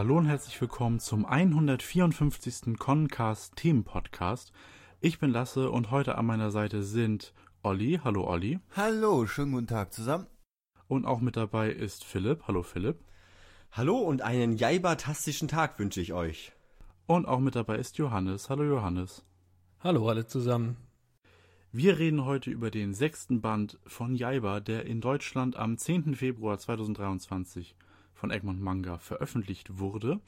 Hallo und herzlich willkommen zum 154. Concast Themenpodcast. Ich bin Lasse und heute an meiner Seite sind Olli. Hallo Olli. Hallo, schönen guten Tag zusammen. Und auch mit dabei ist Philipp. Hallo Philipp. Hallo und einen jaibatastischen Tag wünsche ich euch. Und auch mit dabei ist Johannes. Hallo Johannes. Hallo alle zusammen. Wir reden heute über den sechsten Band von Jaiba, der in Deutschland am 10. Februar 2023 von Egmont Manga veröffentlicht wurde.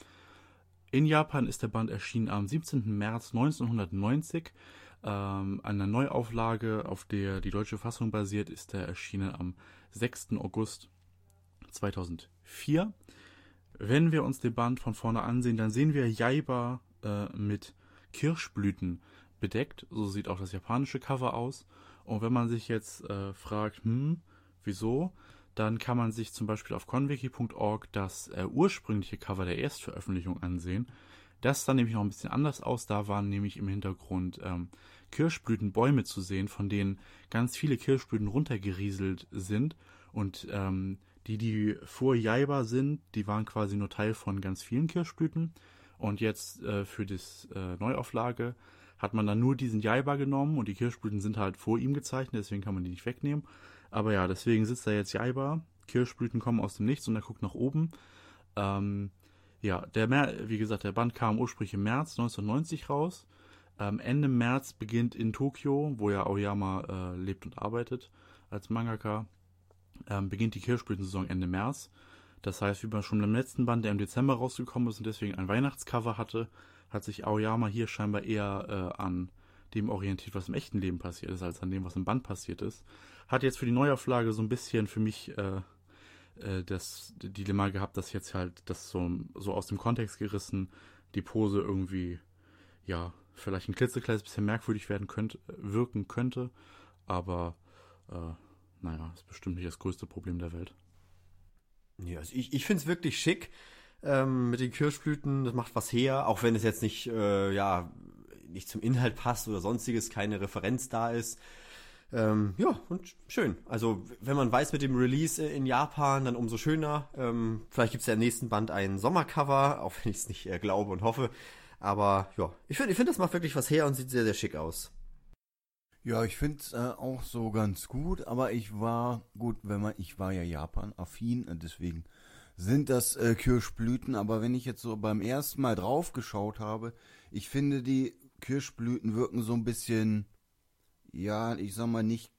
In Japan ist der Band erschienen am 17. März 1990. Ähm, eine Neuauflage, auf der die deutsche Fassung basiert, ist er erschienen am 6. August 2004. Wenn wir uns den Band von vorne ansehen, dann sehen wir Jaiba äh, mit Kirschblüten bedeckt. So sieht auch das japanische Cover aus. Und wenn man sich jetzt äh, fragt, hm, wieso, dann kann man sich zum Beispiel auf conwiki.org das äh, ursprüngliche Cover der Erstveröffentlichung ansehen. Das sah nämlich noch ein bisschen anders aus. Da waren nämlich im Hintergrund ähm, Kirschblütenbäume zu sehen, von denen ganz viele Kirschblüten runtergerieselt sind. Und ähm, die, die vor Jaiba sind, die waren quasi nur Teil von ganz vielen Kirschblüten. Und jetzt äh, für das äh, Neuauflage hat man dann nur diesen Jaiba genommen und die Kirschblüten sind halt vor ihm gezeichnet, deswegen kann man die nicht wegnehmen. Aber ja, deswegen sitzt da jetzt Jaiba. Kirschblüten kommen aus dem Nichts und er guckt nach oben. Ähm, ja, der Mer wie gesagt, der Band kam ursprünglich im März 1990 raus. Ähm, Ende März beginnt in Tokio, wo ja Aoyama äh, lebt und arbeitet als Mangaka, ähm, beginnt die Kirschblütensaison Ende März. Das heißt, wie man schon im letzten Band, der im Dezember rausgekommen ist und deswegen ein Weihnachtscover hatte, hat sich Aoyama hier scheinbar eher äh, an dem orientiert, was im echten Leben passiert ist, als an dem, was im Band passiert ist. Hat jetzt für die Neuauflage so ein bisschen für mich äh, äh, das Dilemma gehabt, dass jetzt halt das so, so aus dem Kontext gerissen die Pose irgendwie, ja, vielleicht ein klitzekleines bisschen merkwürdig werden könnte, wirken könnte, aber äh, naja, ist bestimmt nicht das größte Problem der Welt. Ja, also ich, ich finde es wirklich schick ähm, mit den Kirschblüten. Das macht was her, auch wenn es jetzt nicht, äh, ja, nicht zum Inhalt passt oder sonstiges, keine Referenz da ist. Ähm, ja, und schön. Also, wenn man weiß mit dem Release in Japan, dann umso schöner. Ähm, vielleicht gibt es ja im nächsten Band ein Sommercover, auch wenn ich es nicht äh, glaube und hoffe. Aber ja, ich finde, ich find, das macht wirklich was her und sieht sehr, sehr schick aus. Ja, ich finde es äh, auch so ganz gut, aber ich war, gut, wenn man, ich war ja Japan-affin, deswegen sind das äh, Kirschblüten, aber wenn ich jetzt so beim ersten Mal drauf geschaut habe, ich finde die Kirschblüten wirken so ein bisschen, ja, ich sag mal nicht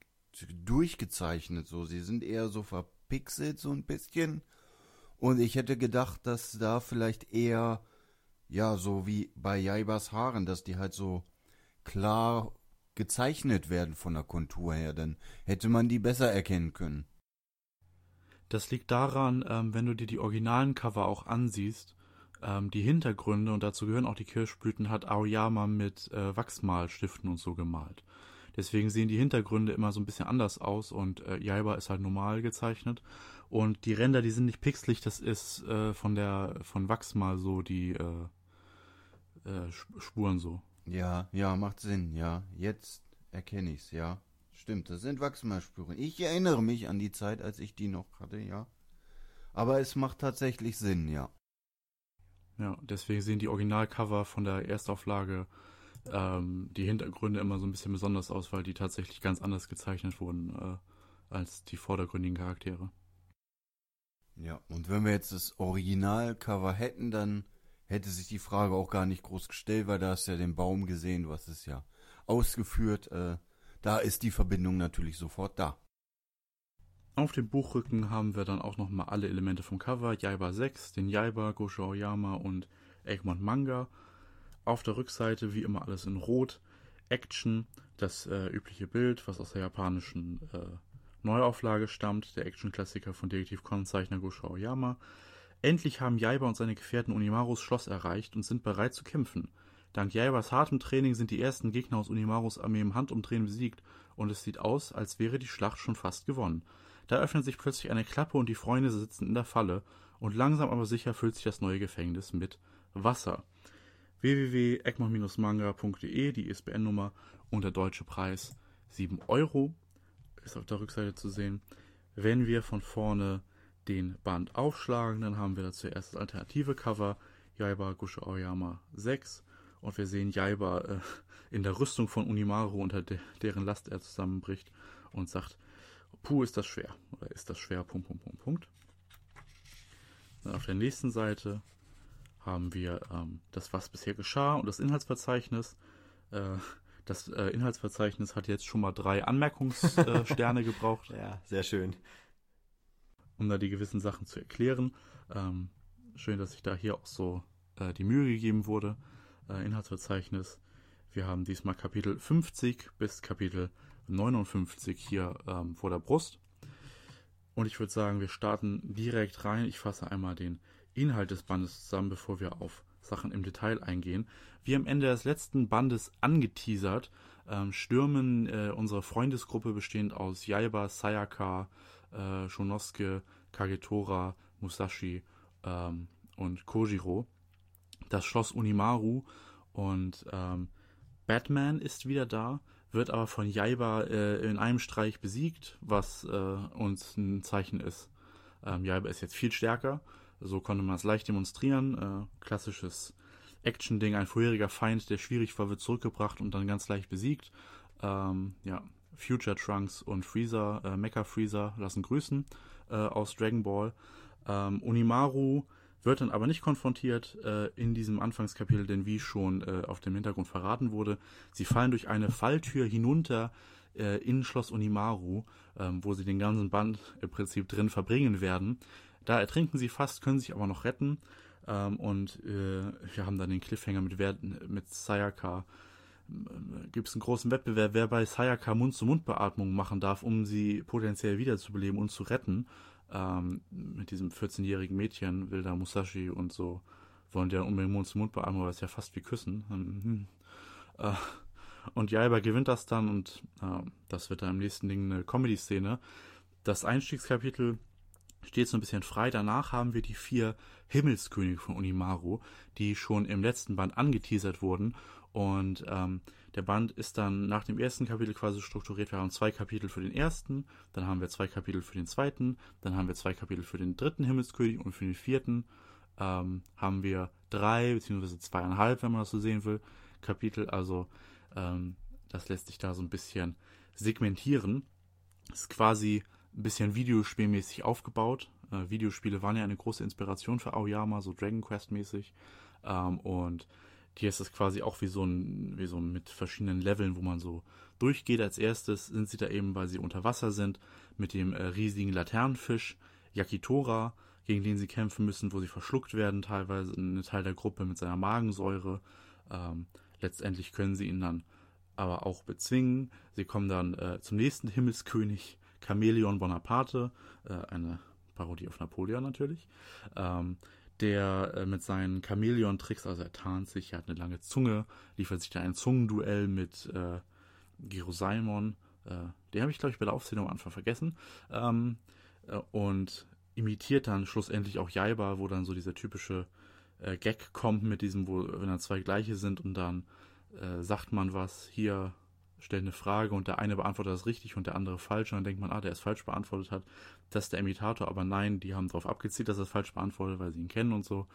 durchgezeichnet so. Sie sind eher so verpixelt so ein bisschen. Und ich hätte gedacht, dass da vielleicht eher, ja, so wie bei Jaibas Haaren, dass die halt so klar gezeichnet werden von der Kontur her, dann hätte man die besser erkennen können. Das liegt daran, ähm, wenn du dir die originalen Cover auch ansiehst, ähm, die Hintergründe, und dazu gehören auch die Kirschblüten, hat Aoyama mit äh, Wachsmalstiften und so gemalt. Deswegen sehen die Hintergründe immer so ein bisschen anders aus und äh, Jaiba ist halt normal gezeichnet. Und die Ränder, die sind nicht pixelig, das ist äh, von der von Wachsmal so die äh, äh, Spuren so. Ja, ja, macht Sinn, ja. Jetzt erkenne ich's, ja. Stimmt, das sind Wachsmalspuren. Ich erinnere mich an die Zeit, als ich die noch hatte, ja. Aber es macht tatsächlich Sinn, ja. Ja, deswegen sehen die Originalcover von der Erstauflage ähm, die Hintergründe immer so ein bisschen besonders aus, weil die tatsächlich ganz anders gezeichnet wurden äh, als die vordergründigen Charaktere. Ja, und wenn wir jetzt das Originalcover hätten, dann hätte sich die Frage auch gar nicht groß gestellt, weil da hast du ja den Baum gesehen, was ist ja ausgeführt. Äh, da ist die Verbindung natürlich sofort da. Auf dem Buchrücken haben wir dann auch nochmal alle Elemente vom Cover, Jaiba 6, den Jaiba, Gosho Aoyama und Egmont Manga. Auf der Rückseite wie immer alles in Rot, Action, das äh, übliche Bild, was aus der japanischen äh, Neuauflage stammt, der Action-Klassiker von Detektiv Conan-Zeichner Gosho Aoyama. Endlich haben Jaiba und seine Gefährten Unimarus Schloss erreicht und sind bereit zu kämpfen. Dank Jaibas hartem Training sind die ersten Gegner aus Unimarus Armee im Handumdrehen besiegt und es sieht aus, als wäre die Schlacht schon fast gewonnen. Da öffnet sich plötzlich eine Klappe und die Freunde sitzen in der Falle und langsam aber sicher füllt sich das neue Gefängnis mit Wasser. www.egmont-manga.de, die ISBN-Nummer und der deutsche Preis 7 Euro ist auf der Rückseite zu sehen. Wenn wir von vorne den Band aufschlagen, dann haben wir da zuerst das alternative Cover, Jaiba Gusho Aoyama 6. Und wir sehen Jaiba äh, in der Rüstung von Unimaru, unter de deren Last er zusammenbricht und sagt, puh, ist das schwer. Oder ist das schwer, Punkt, Punkt, Punkt, Punkt. Dann auf der nächsten Seite haben wir ähm, das, was bisher geschah und das Inhaltsverzeichnis. Äh, das äh, Inhaltsverzeichnis hat jetzt schon mal drei Anmerkungssterne gebraucht. Ja, sehr schön. Um da die gewissen Sachen zu erklären. Ähm, schön, dass sich da hier auch so äh, die Mühe gegeben wurde. Äh, Inhaltsverzeichnis. Wir haben diesmal Kapitel 50 bis Kapitel 59 hier ähm, vor der Brust. Und ich würde sagen, wir starten direkt rein. Ich fasse einmal den Inhalt des Bandes zusammen, bevor wir auf Sachen im Detail eingehen. Wie am Ende des letzten Bandes angeteasert, ähm, stürmen äh, unsere Freundesgruppe bestehend aus Yaiba, Sayaka, äh, Shonosuke, Kagetora, Musashi ähm, und Kojiro das Schloss Unimaru und ähm, Batman ist wieder da, wird aber von Jaiba äh, in einem Streich besiegt, was äh, uns ein Zeichen ist. Ähm, Jaiba ist jetzt viel stärker, so konnte man es leicht demonstrieren. Äh, klassisches Action-Ding, ein vorheriger Feind, der schwierig war, wird zurückgebracht und dann ganz leicht besiegt. Ähm, ja, Future Trunks und Freezer, äh, Mecha Freezer lassen grüßen äh, aus Dragon Ball. Ähm, Unimaru wird dann aber nicht konfrontiert äh, in diesem Anfangskapitel, denn wie schon äh, auf dem Hintergrund verraten wurde, sie fallen durch eine Falltür hinunter äh, in Schloss Unimaru, ähm, wo sie den ganzen Band im Prinzip drin verbringen werden. Da ertrinken sie fast, können sich aber noch retten. Ähm, und äh, wir haben dann den Cliffhanger mit, mit Sayaka. Gibt es einen großen Wettbewerb, wer bei Sayaka Mund-zu-Mund-Beatmung machen darf, um sie potenziell wiederzubeleben und zu retten ähm, mit diesem 14-jährigen Mädchen, Wilda Musashi und so, wollen die dann unbedingt Mund zu Mund beatmen, weil es ja fast wie Küssen. Äh, und Jaiba gewinnt das dann und äh, das wird dann im nächsten Ding eine Comedy-Szene. Das Einstiegskapitel steht so ein bisschen frei. Danach haben wir die vier Himmelskönige von Unimaru, die schon im letzten Band angeteasert wurden und ähm, der Band ist dann nach dem ersten Kapitel quasi strukturiert. Wir haben zwei Kapitel für den ersten, dann haben wir zwei Kapitel für den zweiten, dann haben wir zwei Kapitel für den dritten Himmelskönig und für den vierten ähm, haben wir drei beziehungsweise zweieinhalb, wenn man das so sehen will, Kapitel. Also ähm, das lässt sich da so ein bisschen segmentieren. Das ist quasi ein bisschen videospielmäßig aufgebaut. Äh, Videospiele waren ja eine große Inspiration für Aoyama, so Dragon Quest mäßig. Ähm, und hier ist es quasi auch wie so ein, wie so mit verschiedenen Leveln, wo man so durchgeht. Als erstes sind sie da eben, weil sie unter Wasser sind, mit dem äh, riesigen Laternenfisch Yakitora, gegen den sie kämpfen müssen, wo sie verschluckt werden, teilweise ein Teil der Gruppe mit seiner Magensäure. Ähm, letztendlich können sie ihn dann aber auch bezwingen. Sie kommen dann äh, zum nächsten Himmelskönig, Chameleon Bonaparte, äh, eine Parodie auf Napoleon natürlich. Ähm, der äh, mit seinen Chamäleon-Tricks, also er tarnt sich, er hat eine lange Zunge, liefert sich da ein Zungenduell mit äh, Giro Salmon. Äh, den habe ich, glaube ich, bei der Aufzählung am Anfang vergessen. Ähm, äh, und imitiert dann schlussendlich auch Jaiba, wo dann so dieser typische äh, Gag kommt mit diesem, wo wenn dann zwei gleiche sind und dann äh, sagt man was, hier stellt eine Frage und der eine beantwortet das richtig und der andere falsch und dann denkt man, ah, der es falsch beantwortet hat, das ist der Imitator, aber nein, die haben darauf abgezielt, dass er es falsch beantwortet, weil sie ihn kennen und so.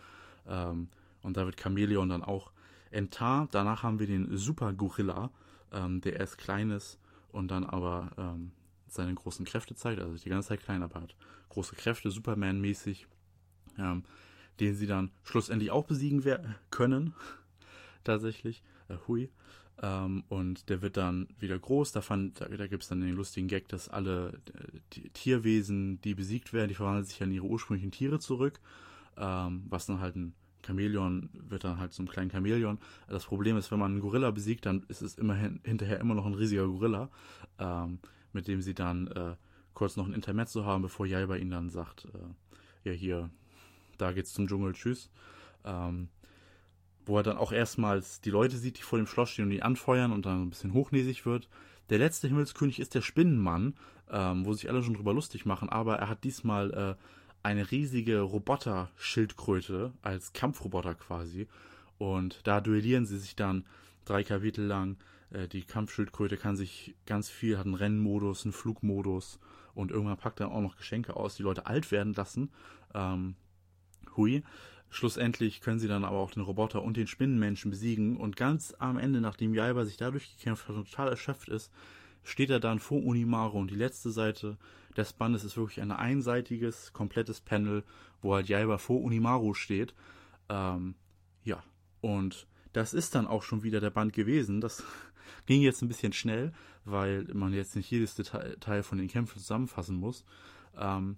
Ähm, und da wird Chameleon dann auch enttarnt. Danach haben wir den Super Gorilla, ähm, der erst klein ist und dann aber ähm, seine großen Kräfte zeigt, also die ganze Zeit klein, aber hat große Kräfte, Superman-mäßig, ähm, den sie dann schlussendlich auch besiegen können, tatsächlich. Äh, hui. Ähm, und der wird dann wieder groß. Da, da, da gibt es dann den lustigen Gag, dass alle äh, Tierwesen, die besiegt werden, die verwandeln sich an ihre ursprünglichen Tiere zurück. Ähm, was dann halt ein Chamäleon wird dann halt zum kleinen Chamäleon. Das Problem ist, wenn man einen Gorilla besiegt, dann ist es immerhin hinterher immer noch ein riesiger Gorilla, ähm, mit dem sie dann äh, kurz noch ein Intermezzo haben, bevor Jaiba ihnen dann sagt, äh, ja hier, da geht's zum Dschungel, tschüss. Ähm, wo er dann auch erstmals die Leute sieht, die vor dem Schloss stehen und die anfeuern und dann ein bisschen hochnäsig wird. Der letzte Himmelskönig ist der Spinnenmann, ähm, wo sich alle schon drüber lustig machen, aber er hat diesmal äh, eine riesige Roboter-Schildkröte als Kampfroboter quasi. Und da duellieren sie sich dann drei Kapitel lang. Äh, die Kampfschildkröte kann sich ganz viel, hat einen Rennmodus, einen Flugmodus und irgendwann packt er auch noch Geschenke aus, die Leute alt werden lassen. Ähm, hui. Schlussendlich können sie dann aber auch den Roboter und den Spinnenmenschen besiegen und ganz am Ende, nachdem Jaiba sich dadurch gekämpft hat und total erschöpft ist, steht er dann vor Unimaru und die letzte Seite des Bandes ist wirklich ein einseitiges, komplettes Panel, wo halt Jaiba vor Unimaru steht. Ähm, ja, und das ist dann auch schon wieder der Band gewesen. Das ging jetzt ein bisschen schnell, weil man jetzt nicht jedes Detail von den Kämpfen zusammenfassen muss. Ähm,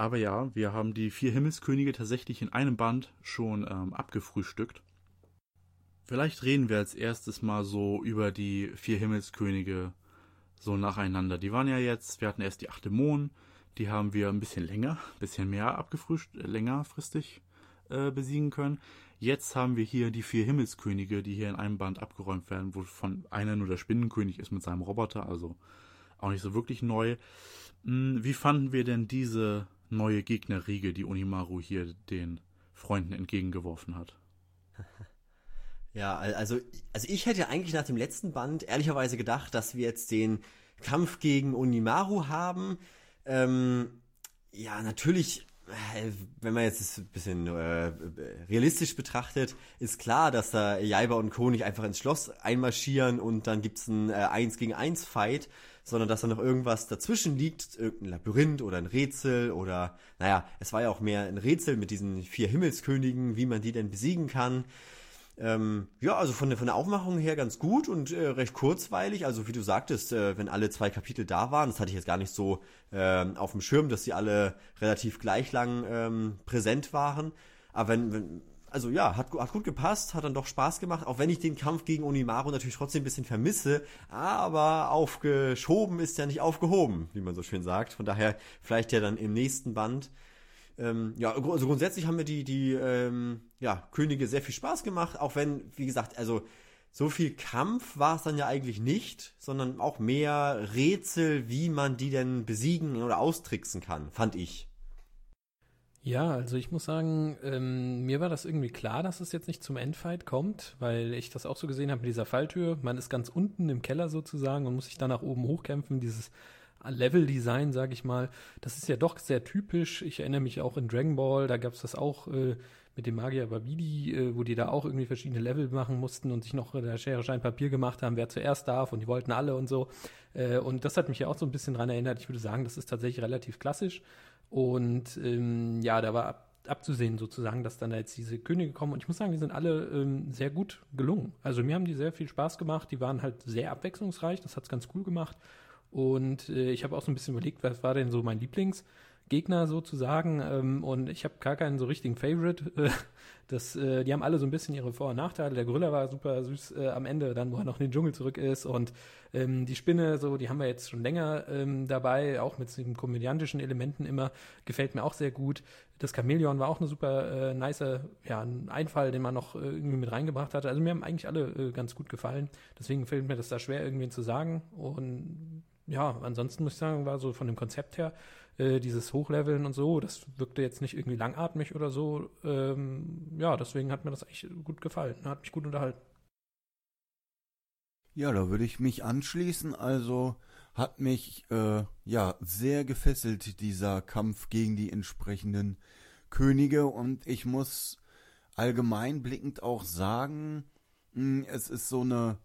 aber ja, wir haben die vier Himmelskönige tatsächlich in einem Band schon ähm, abgefrühstückt. Vielleicht reden wir als erstes mal so über die vier Himmelskönige so nacheinander. Die waren ja jetzt, wir hatten erst die achte Mon, die haben wir ein bisschen länger, ein bisschen mehr abgefrühstückt, längerfristig äh, besiegen können. Jetzt haben wir hier die vier Himmelskönige, die hier in einem Band abgeräumt werden, wovon einer nur der Spinnenkönig ist mit seinem Roboter, also auch nicht so wirklich neu. Hm, wie fanden wir denn diese neue Gegnerriege, die Unimaru hier den Freunden entgegengeworfen hat? Ja, also, also ich hätte eigentlich nach dem letzten Band ehrlicherweise gedacht, dass wir jetzt den Kampf gegen Unimaru haben. Ähm, ja, natürlich wenn man jetzt ein bisschen äh, realistisch betrachtet, ist klar, dass da Jaiba und Co. nicht einfach ins Schloss einmarschieren und dann gibt's ein äh, 1 gegen 1 Fight, sondern dass da noch irgendwas dazwischen liegt, irgendein Labyrinth oder ein Rätsel oder, naja, es war ja auch mehr ein Rätsel mit diesen vier Himmelskönigen, wie man die denn besiegen kann. Ähm, ja, also von der, von der Aufmachung her ganz gut und äh, recht kurzweilig. Also wie du sagtest, äh, wenn alle zwei Kapitel da waren, das hatte ich jetzt gar nicht so äh, auf dem Schirm, dass sie alle relativ gleich lang ähm, präsent waren. Aber wenn, wenn also ja, hat, hat gut gepasst, hat dann doch Spaß gemacht, auch wenn ich den Kampf gegen Onimaru natürlich trotzdem ein bisschen vermisse, aber aufgeschoben ist ja nicht aufgehoben, wie man so schön sagt. Von daher vielleicht ja dann im nächsten Band. Ähm, ja, also grundsätzlich haben mir die, die ähm, ja, Könige sehr viel Spaß gemacht, auch wenn, wie gesagt, also so viel Kampf war es dann ja eigentlich nicht, sondern auch mehr Rätsel, wie man die denn besiegen oder austricksen kann, fand ich. Ja, also ich muss sagen, ähm, mir war das irgendwie klar, dass es jetzt nicht zum Endfight kommt, weil ich das auch so gesehen habe mit dieser Falltür. Man ist ganz unten im Keller sozusagen und muss sich dann nach oben hochkämpfen. Dieses Level-Design, sage ich mal, das ist ja doch sehr typisch. Ich erinnere mich auch in Dragon Ball, da gab es das auch äh, mit dem Magier Babidi, äh, wo die da auch irgendwie verschiedene Level machen mussten und sich noch äh, der Schere, Schein, Papier gemacht haben, wer zuerst darf und die wollten alle und so. Äh, und das hat mich ja auch so ein bisschen dran erinnert. Ich würde sagen, das ist tatsächlich relativ klassisch. Und ähm, ja, da war ab, abzusehen sozusagen, dass dann da jetzt diese Könige kommen. Und ich muss sagen, die sind alle ähm, sehr gut gelungen. Also mir haben die sehr viel Spaß gemacht. Die waren halt sehr abwechslungsreich. Das hat es ganz cool gemacht. Und äh, ich habe auch so ein bisschen überlegt, was war denn so mein Lieblingsgegner sozusagen. Ähm, und ich habe gar keinen so richtigen Favorite. Äh, das, äh, die haben alle so ein bisschen ihre Vor- und Nachteile. Der Gorilla war super süß äh, am Ende, dann wo er noch in den Dschungel zurück ist. Und ähm, die Spinne, so, die haben wir jetzt schon länger ähm, dabei, auch mit den komödiantischen Elementen immer. Gefällt mir auch sehr gut. Das Chamäleon war auch eine super äh, nice, ja, ein Einfall, den man noch äh, irgendwie mit reingebracht hatte. Also mir haben eigentlich alle äh, ganz gut gefallen. Deswegen fällt mir das da schwer, irgendwen zu sagen. Und ja, ansonsten muss ich sagen, war so von dem Konzept her, äh, dieses Hochleveln und so, das wirkte jetzt nicht irgendwie langatmig oder so. Ähm, ja, deswegen hat mir das echt gut gefallen, hat mich gut unterhalten. Ja, da würde ich mich anschließen. Also hat mich äh, ja sehr gefesselt dieser Kampf gegen die entsprechenden Könige und ich muss allgemein blickend auch sagen, hm, es ist so eine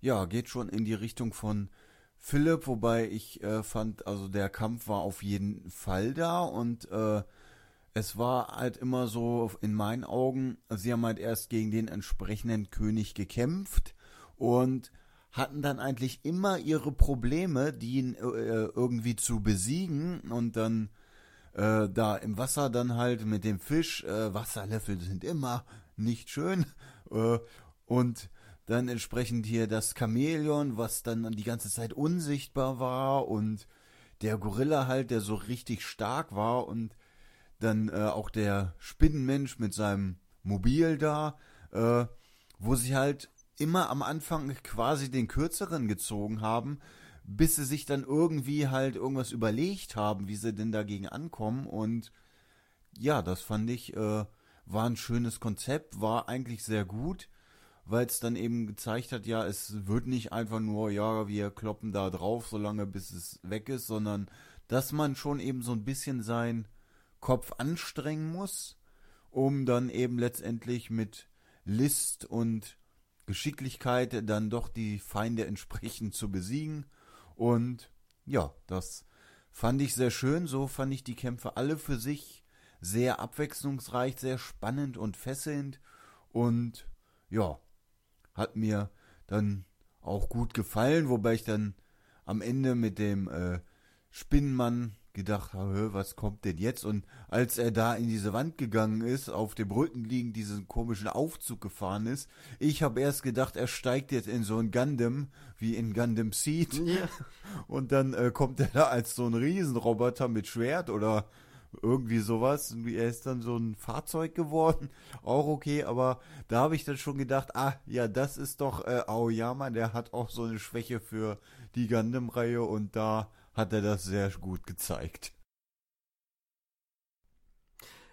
ja geht schon in die Richtung von Philipp, wobei ich äh, fand, also der Kampf war auf jeden Fall da und äh, es war halt immer so in meinen Augen, sie haben halt erst gegen den entsprechenden König gekämpft und hatten dann eigentlich immer ihre Probleme, die ihn äh, irgendwie zu besiegen und dann äh, da im Wasser dann halt mit dem Fisch, äh, Wasserlöffel sind immer nicht schön äh, und dann entsprechend hier das Chamäleon, was dann die ganze Zeit unsichtbar war und der Gorilla halt, der so richtig stark war und dann äh, auch der Spinnenmensch mit seinem Mobil da, äh, wo sie halt immer am Anfang quasi den kürzeren gezogen haben, bis sie sich dann irgendwie halt irgendwas überlegt haben, wie sie denn dagegen ankommen. Und ja, das fand ich äh, war ein schönes Konzept, war eigentlich sehr gut weil es dann eben gezeigt hat, ja, es wird nicht einfach nur, ja, wir kloppen da drauf, solange bis es weg ist, sondern dass man schon eben so ein bisschen seinen Kopf anstrengen muss, um dann eben letztendlich mit List und Geschicklichkeit dann doch die Feinde entsprechend zu besiegen. Und ja, das fand ich sehr schön. So fand ich die Kämpfe alle für sich sehr abwechslungsreich, sehr spannend und fesselnd. Und ja, hat mir dann auch gut gefallen, wobei ich dann am Ende mit dem äh, Spinnenmann gedacht habe, was kommt denn jetzt? Und als er da in diese Wand gegangen ist, auf dem Rücken liegend diesen komischen Aufzug gefahren ist, ich habe erst gedacht, er steigt jetzt in so ein Gundam, wie in Gundam Seed. Ja. Und dann äh, kommt er da als so ein Riesenroboter mit Schwert oder irgendwie sowas. Er ist dann so ein Fahrzeug geworden. Auch okay, aber da habe ich dann schon gedacht, ah, ja, das ist doch äh, Aoyama, der hat auch so eine Schwäche für die Gundam-Reihe und da hat er das sehr gut gezeigt.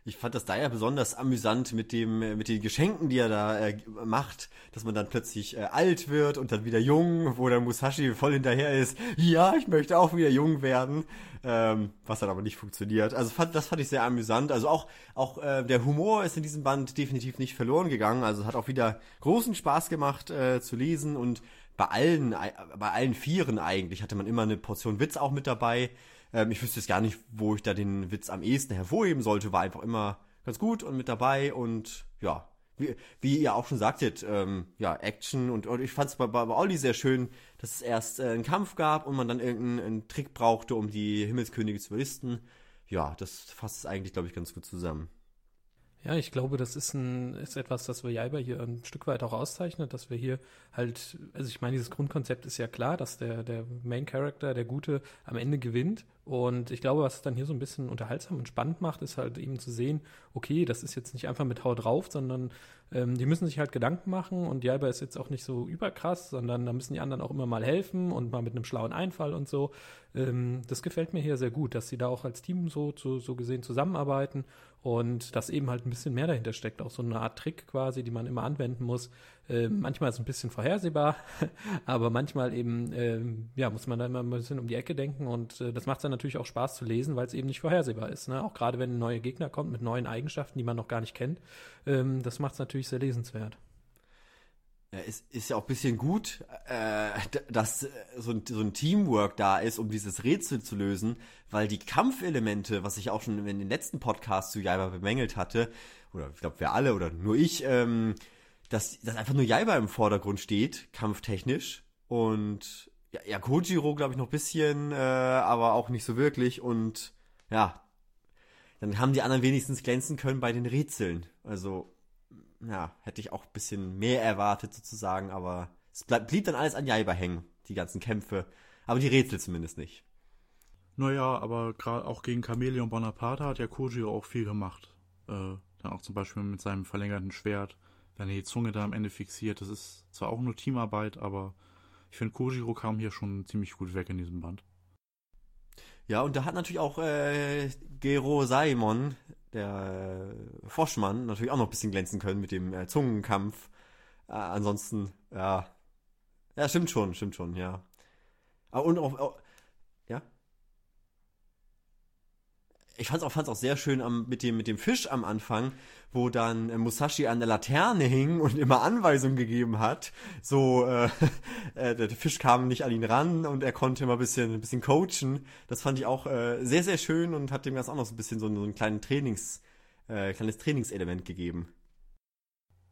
Ich fand das da ja besonders amüsant mit dem, äh, mit den Geschenken, die er da äh, macht, dass man dann plötzlich äh, alt wird und dann wieder jung, wo der Musashi voll hinterher ist. Ja, ich möchte auch wieder jung werden, ähm, was dann aber nicht funktioniert. Also fand, das fand ich sehr amüsant. Also auch, auch äh, der Humor ist in diesem Band definitiv nicht verloren gegangen. Also hat auch wieder großen Spaß gemacht äh, zu lesen und bei allen, äh, bei allen Vieren eigentlich hatte man immer eine Portion Witz auch mit dabei. Ähm, ich wüsste jetzt gar nicht, wo ich da den Witz am ehesten hervorheben sollte, war einfach immer ganz gut und mit dabei und ja, wie, wie ihr auch schon sagtet, ähm, ja, Action und, und ich fand es bei, bei Olli sehr schön, dass es erst äh, einen Kampf gab und man dann irgendeinen Trick brauchte, um die Himmelskönige zu überlisten. Ja, das fasst es eigentlich, glaube ich, ganz gut zusammen. Ja, ich glaube, das ist, ein, ist etwas, das wir Jaiba hier ein Stück weit auch auszeichnet, dass wir hier halt, also ich meine, dieses Grundkonzept ist ja klar, dass der, der Main Character, der Gute, am Ende gewinnt. Und ich glaube, was es dann hier so ein bisschen unterhaltsam und spannend macht, ist halt eben zu sehen, okay, das ist jetzt nicht einfach mit Hau drauf, sondern ähm, die müssen sich halt Gedanken machen und Jaiba ist jetzt auch nicht so überkrass, sondern da müssen die anderen auch immer mal helfen und mal mit einem schlauen Einfall und so. Ähm, das gefällt mir hier sehr gut, dass sie da auch als Team so, so, so gesehen zusammenarbeiten und dass eben halt ein bisschen mehr dahinter steckt, auch so eine Art Trick quasi, die man immer anwenden muss. Äh, manchmal ist es ein bisschen vorhersehbar, aber manchmal eben, äh, ja, muss man da immer ein bisschen um die Ecke denken und äh, das macht dann natürlich auch Spaß zu lesen, weil es eben nicht vorhersehbar ist. Ne? Auch gerade wenn ein neuer Gegner kommt mit neuen Eigenschaften, die man noch gar nicht kennt, ähm, das macht es natürlich sehr lesenswert. Ja, ist, ist ja auch ein bisschen gut, äh, dass äh, so ein, so ein Teamwork da ist, um dieses Rätsel zu lösen, weil die Kampfelemente, was ich auch schon in den letzten Podcasts zu Jaiba bemängelt hatte, oder ich glaube wir alle oder nur ich, ähm, dass, dass einfach nur Jaiba im Vordergrund steht, kampftechnisch. Und ja, ja Kojiro, glaube ich, noch ein bisschen, äh, aber auch nicht so wirklich. Und ja, dann haben die anderen wenigstens glänzen können bei den Rätseln. Also ja, hätte ich auch ein bisschen mehr erwartet sozusagen, aber es bleib, blieb dann alles an Jaiba hängen, die ganzen Kämpfe. Aber die Rätsel zumindest nicht. Naja, aber gerade auch gegen Chameleon Bonaparte hat ja Kojiro auch viel gemacht. Äh, dann auch zum Beispiel mit seinem verlängerten Schwert, er die Zunge da am Ende fixiert. Das ist zwar auch nur Teamarbeit, aber ich finde, Kojiro kam hier schon ziemlich gut weg in diesem Band. Ja, und da hat natürlich auch äh, Gero Saimon der äh, Froschmann natürlich auch noch ein bisschen glänzen können mit dem äh, Zungenkampf. Äh, ansonsten, ja. Ja, stimmt schon, stimmt schon, ja. Ah, und auch, auch Ich fand's auch, fand's auch sehr schön am, mit, dem, mit dem Fisch am Anfang, wo dann äh, Musashi an der Laterne hing und immer Anweisungen gegeben hat. So, äh, äh, der Fisch kam nicht an ihn ran und er konnte immer ein bisschen, ein bisschen coachen. Das fand ich auch äh, sehr, sehr schön und hat dem Ganzen auch noch so ein bisschen so, so einen kleinen Trainings, äh, kleines Trainingselement gegeben.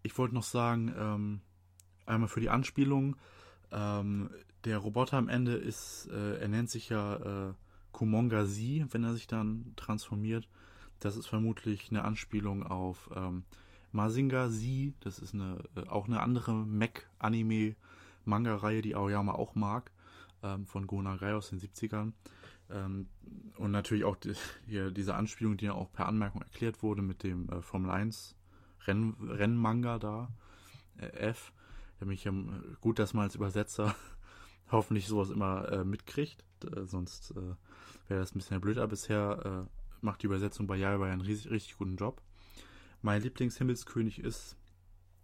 Ich wollte noch sagen, ähm, einmal für die Anspielung, ähm, der Roboter am Ende ist, äh, er nennt sich ja äh, Kumonga Z, wenn er sich dann transformiert. Das ist vermutlich eine Anspielung auf ähm, Mazinga Z. Das ist eine, äh, auch eine andere Mech-Anime-Manga-Reihe, die Aoyama auch mag, ähm, von Go Nagai aus den 70ern. Ähm, und natürlich auch die, hier diese Anspielung, die ja auch per Anmerkung erklärt wurde mit dem äh, Formel 1 Renn, Rennmanga da, äh, F. Mich ja, gut, dass man als Übersetzer hoffentlich sowas immer äh, mitkriegt, äh, sonst äh, wäre das ein bisschen blöd, aber bisher äh, macht die Übersetzung bei Jaiba einen richtig, richtig guten Job. Mein Lieblingshimmelskönig ist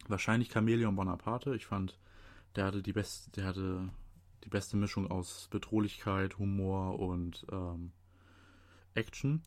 wahrscheinlich Chameleon Bonaparte. Ich fand, der hatte die beste, der hatte die beste Mischung aus Bedrohlichkeit, Humor und ähm, Action.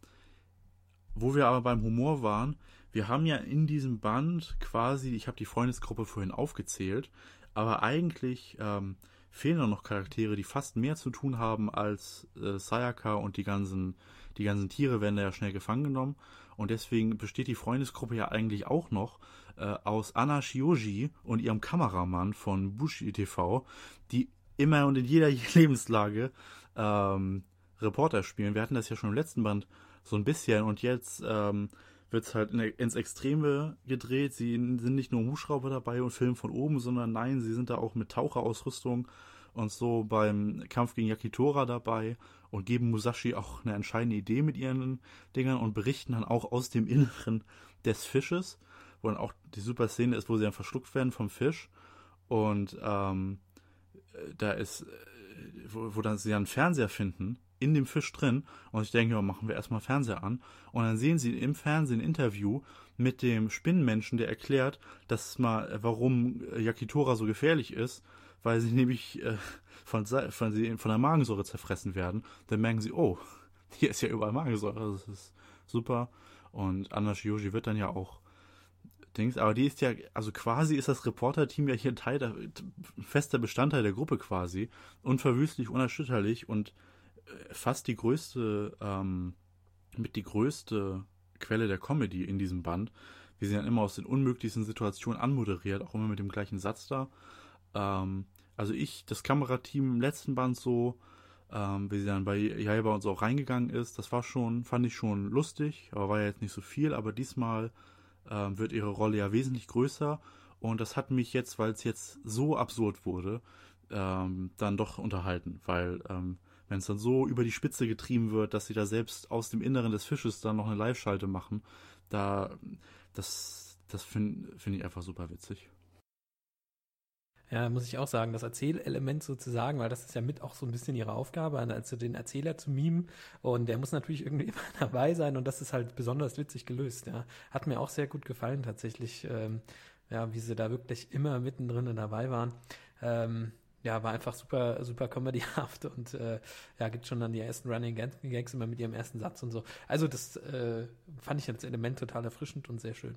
Wo wir aber beim Humor waren, wir haben ja in diesem Band quasi, ich habe die Freundesgruppe vorhin aufgezählt, aber eigentlich ähm, fehlen noch Charaktere, die fast mehr zu tun haben als äh, Sayaka und die ganzen, die ganzen Tiere werden da ja schnell gefangen genommen. Und deswegen besteht die Freundesgruppe ja eigentlich auch noch äh, aus Anna Shioji und ihrem Kameramann von Bushi TV, die immer und in jeder Lebenslage ähm, Reporter spielen. Wir hatten das ja schon im letzten Band so ein bisschen und jetzt ähm, wird es halt in, ins Extreme gedreht. Sie sind nicht nur Hubschrauber dabei und filmen von oben, sondern nein, sie sind da auch mit Taucherausrüstung und so beim Kampf gegen Yakitora dabei und geben Musashi auch eine entscheidende Idee mit ihren Dingern und berichten dann auch aus dem Inneren des Fisches, wo dann auch die super Szene ist, wo sie dann verschluckt werden vom Fisch und ähm, da ist, wo, wo dann sie dann einen Fernseher finden in dem Fisch drin. Und ich denke, machen wir erstmal Fernseher an. Und dann sehen sie im Fernsehen ein Interview mit dem Spinnenmenschen, der erklärt, dass mal, warum Yakitora so gefährlich ist, weil sie nämlich äh, von, von, von der Magensäure zerfressen werden. Dann merken sie, oh, hier ist ja überall Magensäure. Das ist super. Und Anna Shioji wird dann ja auch Dings, aber die ist ja, also quasi ist das Reporter-Team ja hier Teil der, fester Bestandteil der Gruppe quasi. Unverwüstlich, unerschütterlich und fast die größte, ähm, mit die größte Quelle der Comedy in diesem Band. Wir sind dann immer aus den unmöglichsten Situationen anmoderiert, auch immer mit dem gleichen Satz da. Ähm, also ich, das Kamerateam im letzten Band so, ähm, wie sie dann bei Jaiba und so auch reingegangen ist, das war schon, fand ich schon lustig, aber war ja jetzt nicht so viel, aber diesmal ähm, wird ihre Rolle ja wesentlich größer und das hat mich jetzt, weil es jetzt so absurd wurde, ähm, dann doch unterhalten, weil ähm, wenn es dann so über die Spitze getrieben wird, dass sie da selbst aus dem Inneren des Fisches dann noch eine Live-Schalte machen, da, das, das finde find ich einfach super witzig. Ja, muss ich auch sagen, das Erzählelement sozusagen, weil das ist ja mit auch so ein bisschen ihre Aufgabe, also den Erzähler zu mimen und der muss natürlich irgendwie immer dabei sein und das ist halt besonders witzig gelöst, ja. Hat mir auch sehr gut gefallen tatsächlich, ähm, ja, wie sie da wirklich immer mittendrin dabei waren. Ähm, ja, war einfach super, super comedyhaft und äh, ja, gibt schon dann die ersten Running Gags immer mit ihrem ersten Satz und so. Also das äh, fand ich als Element total erfrischend und sehr schön.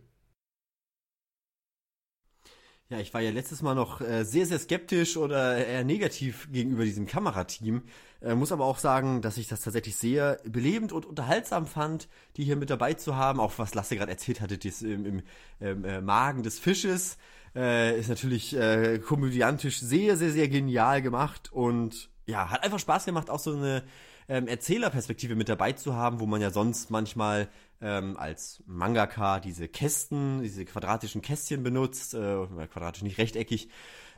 Ja, ich war ja letztes Mal noch äh, sehr, sehr skeptisch oder eher negativ gegenüber diesem Kamerateam. Äh, muss aber auch sagen, dass ich das tatsächlich sehr belebend und unterhaltsam fand, die hier mit dabei zu haben. Auch was Lasse gerade erzählt hatte, das im, im ähm, äh, Magen des Fisches äh, ist natürlich äh, komödiantisch sehr, sehr, sehr genial gemacht und ja, hat einfach Spaß gemacht, auch so eine ähm, Erzählerperspektive mit dabei zu haben, wo man ja sonst manchmal ähm, als Mangaka diese Kästen, diese quadratischen Kästchen benutzt, äh, quadratisch nicht rechteckig,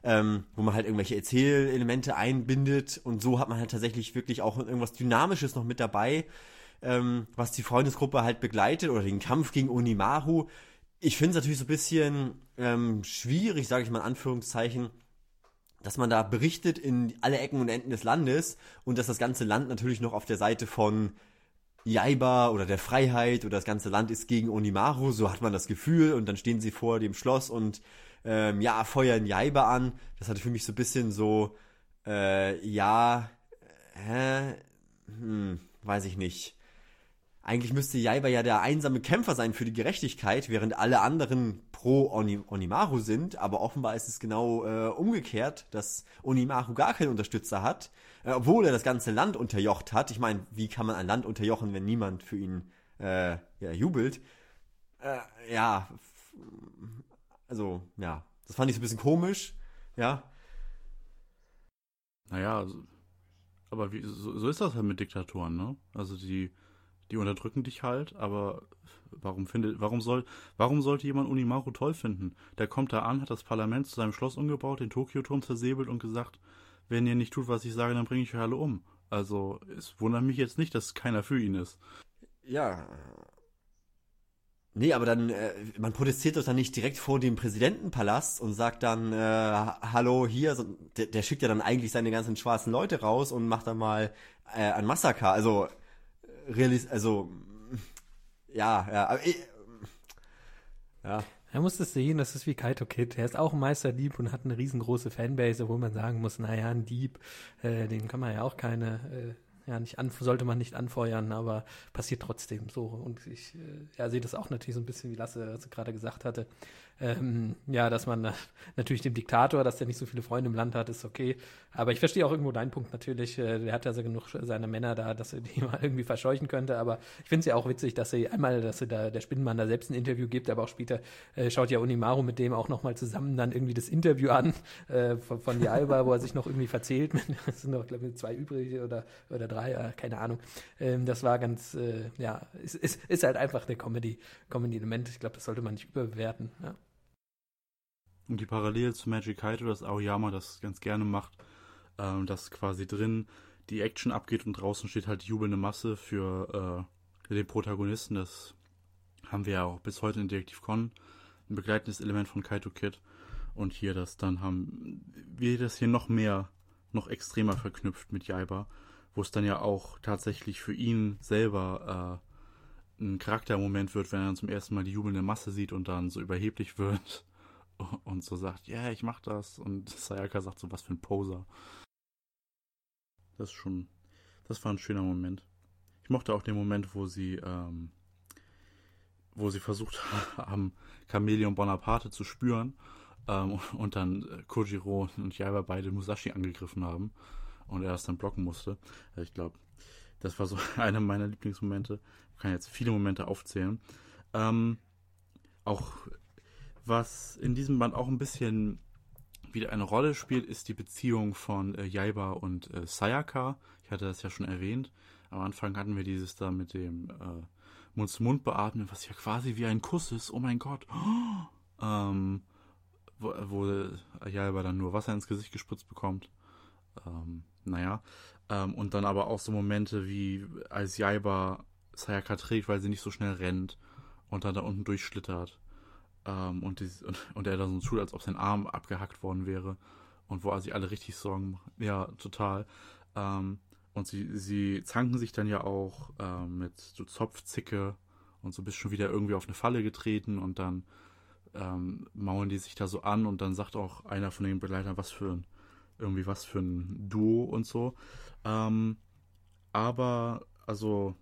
ähm, wo man halt irgendwelche Erzählelemente einbindet und so hat man halt tatsächlich wirklich auch irgendwas Dynamisches noch mit dabei, ähm, was die Freundesgruppe halt begleitet oder den Kampf gegen Onimaru. Ich finde es natürlich so ein bisschen ähm, schwierig, sage ich mal in Anführungszeichen, dass man da berichtet in alle Ecken und Enden des Landes und dass das ganze Land natürlich noch auf der Seite von Jaiba oder der Freiheit oder das ganze Land ist gegen Onimaru, so hat man das Gefühl und dann stehen sie vor dem Schloss und ähm, ja, feuern Jaiba an. Das hatte für mich so ein bisschen so, äh, ja, hä, hm, weiß ich nicht. Eigentlich müsste Jaiba ja der einsame Kämpfer sein für die Gerechtigkeit, während alle anderen pro Oni Onimaru sind, aber offenbar ist es genau äh, umgekehrt, dass Onimaru gar keinen Unterstützer hat, äh, obwohl er das ganze Land unterjocht hat. Ich meine, wie kann man ein Land unterjochen, wenn niemand für ihn äh, ja, jubelt? Äh, ja, also, ja, das fand ich so ein bisschen komisch, ja. Naja, aber wie, so, so ist das halt mit Diktatoren, ne? Also die, die unterdrücken dich halt, aber Warum findet, warum soll, warum sollte jemand Unimaru toll finden? Der kommt da an, hat das Parlament zu seinem Schloss umgebaut, den Tokio-Turm zersäbelt und gesagt, wenn ihr nicht tut, was ich sage, dann bringe ich euch alle um. Also, es wundert mich jetzt nicht, dass keiner für ihn ist. Ja. Nee, aber dann, äh, man protestiert doch dann nicht direkt vor dem Präsidentenpalast und sagt dann, äh, hallo, hier, so, der, der, schickt ja dann eigentlich seine ganzen schwarzen Leute raus und macht dann mal äh, ein Massaker. Also, realis also ja, ja, aber ich, ja. Er muss das sehen, das ist wie Kaito Kid. Er ist auch ein Meisterdieb und hat eine riesengroße Fanbase, wo man sagen muss, naja, ein Dieb, äh, den kann man ja auch keine, ja, nicht an, sollte man nicht anfeuern, aber passiert trotzdem so. Und ich äh, ja, sehe das auch natürlich so ein bisschen, wie Lasse, gerade gesagt hatte. Ähm, ja, dass man natürlich dem Diktator, dass der nicht so viele Freunde im Land hat, ist okay. Aber ich verstehe auch irgendwo deinen Punkt natürlich. Äh, der hat ja so genug seine Männer da, dass er die mal irgendwie verscheuchen könnte. Aber ich finde es ja auch witzig, dass sie einmal, dass sie da der Spinnenmann da selbst ein Interview gibt, aber auch später äh, schaut ja Unimaru mit dem auch nochmal zusammen dann irgendwie das Interview an äh, von, von Alba, wo er sich noch irgendwie verzählt. Es sind noch, glaube ich, zwei übrig oder, oder drei, äh, keine Ahnung. Ähm, das war ganz, äh, ja, ist, ist, ist halt einfach eine Comedy, Comedy-Element. Ich glaube, das sollte man nicht überbewerten. Ja. Und die Parallele zu Magic Kaito, dass Aoyama das ganz gerne macht, ähm, dass quasi drin die Action abgeht und draußen steht halt jubelnde Masse für äh, den Protagonisten. Das haben wir ja auch bis heute in Detective Con, ein begleitendes Element von Kaito Kid. Und hier das dann haben wir das hier noch mehr, noch extremer verknüpft mit Jaiba, wo es dann ja auch tatsächlich für ihn selber äh, ein Charaktermoment wird, wenn er dann zum ersten Mal die jubelnde Masse sieht und dann so überheblich wird und so sagt, ja, yeah, ich mach das. Und Sayaka sagt so, was für ein Poser. Das ist schon, das war ein schöner Moment. Ich mochte auch den Moment, wo sie, ähm, wo sie versucht haben, Chameleon Bonaparte zu spüren ähm, und dann Kojiro und Yaiba beide Musashi angegriffen haben und er das dann blocken musste. Ich glaube, das war so einer meiner Lieblingsmomente. Ich kann jetzt viele Momente aufzählen. Ähm, auch was in diesem Band auch ein bisschen wieder eine Rolle spielt, ist die Beziehung von äh, Yaiba und äh, Sayaka. Ich hatte das ja schon erwähnt. Am Anfang hatten wir dieses da mit dem äh, Mund-zu-Mund beatmen, was ja quasi wie ein Kuss ist. Oh mein Gott. Ähm, wo, wo Yaiba dann nur Wasser ins Gesicht gespritzt bekommt. Ähm, naja. Ähm, und dann aber auch so Momente wie als Yaiba Sayaka trägt, weil sie nicht so schnell rennt und dann da unten durchschlittert. Ähm, und, die, und, und, er da so tut, als ob sein Arm abgehackt worden wäre. Und wo sich alle richtig Sorgen machen. Ja, total. Ähm, und sie, sie zanken sich dann ja auch ähm, mit so Zopfzicke und so bist schon wieder irgendwie auf eine Falle getreten und dann ähm, maulen die sich da so an und dann sagt auch einer von den Begleitern, was für ein, irgendwie was für ein Duo und so. Ähm, aber, also,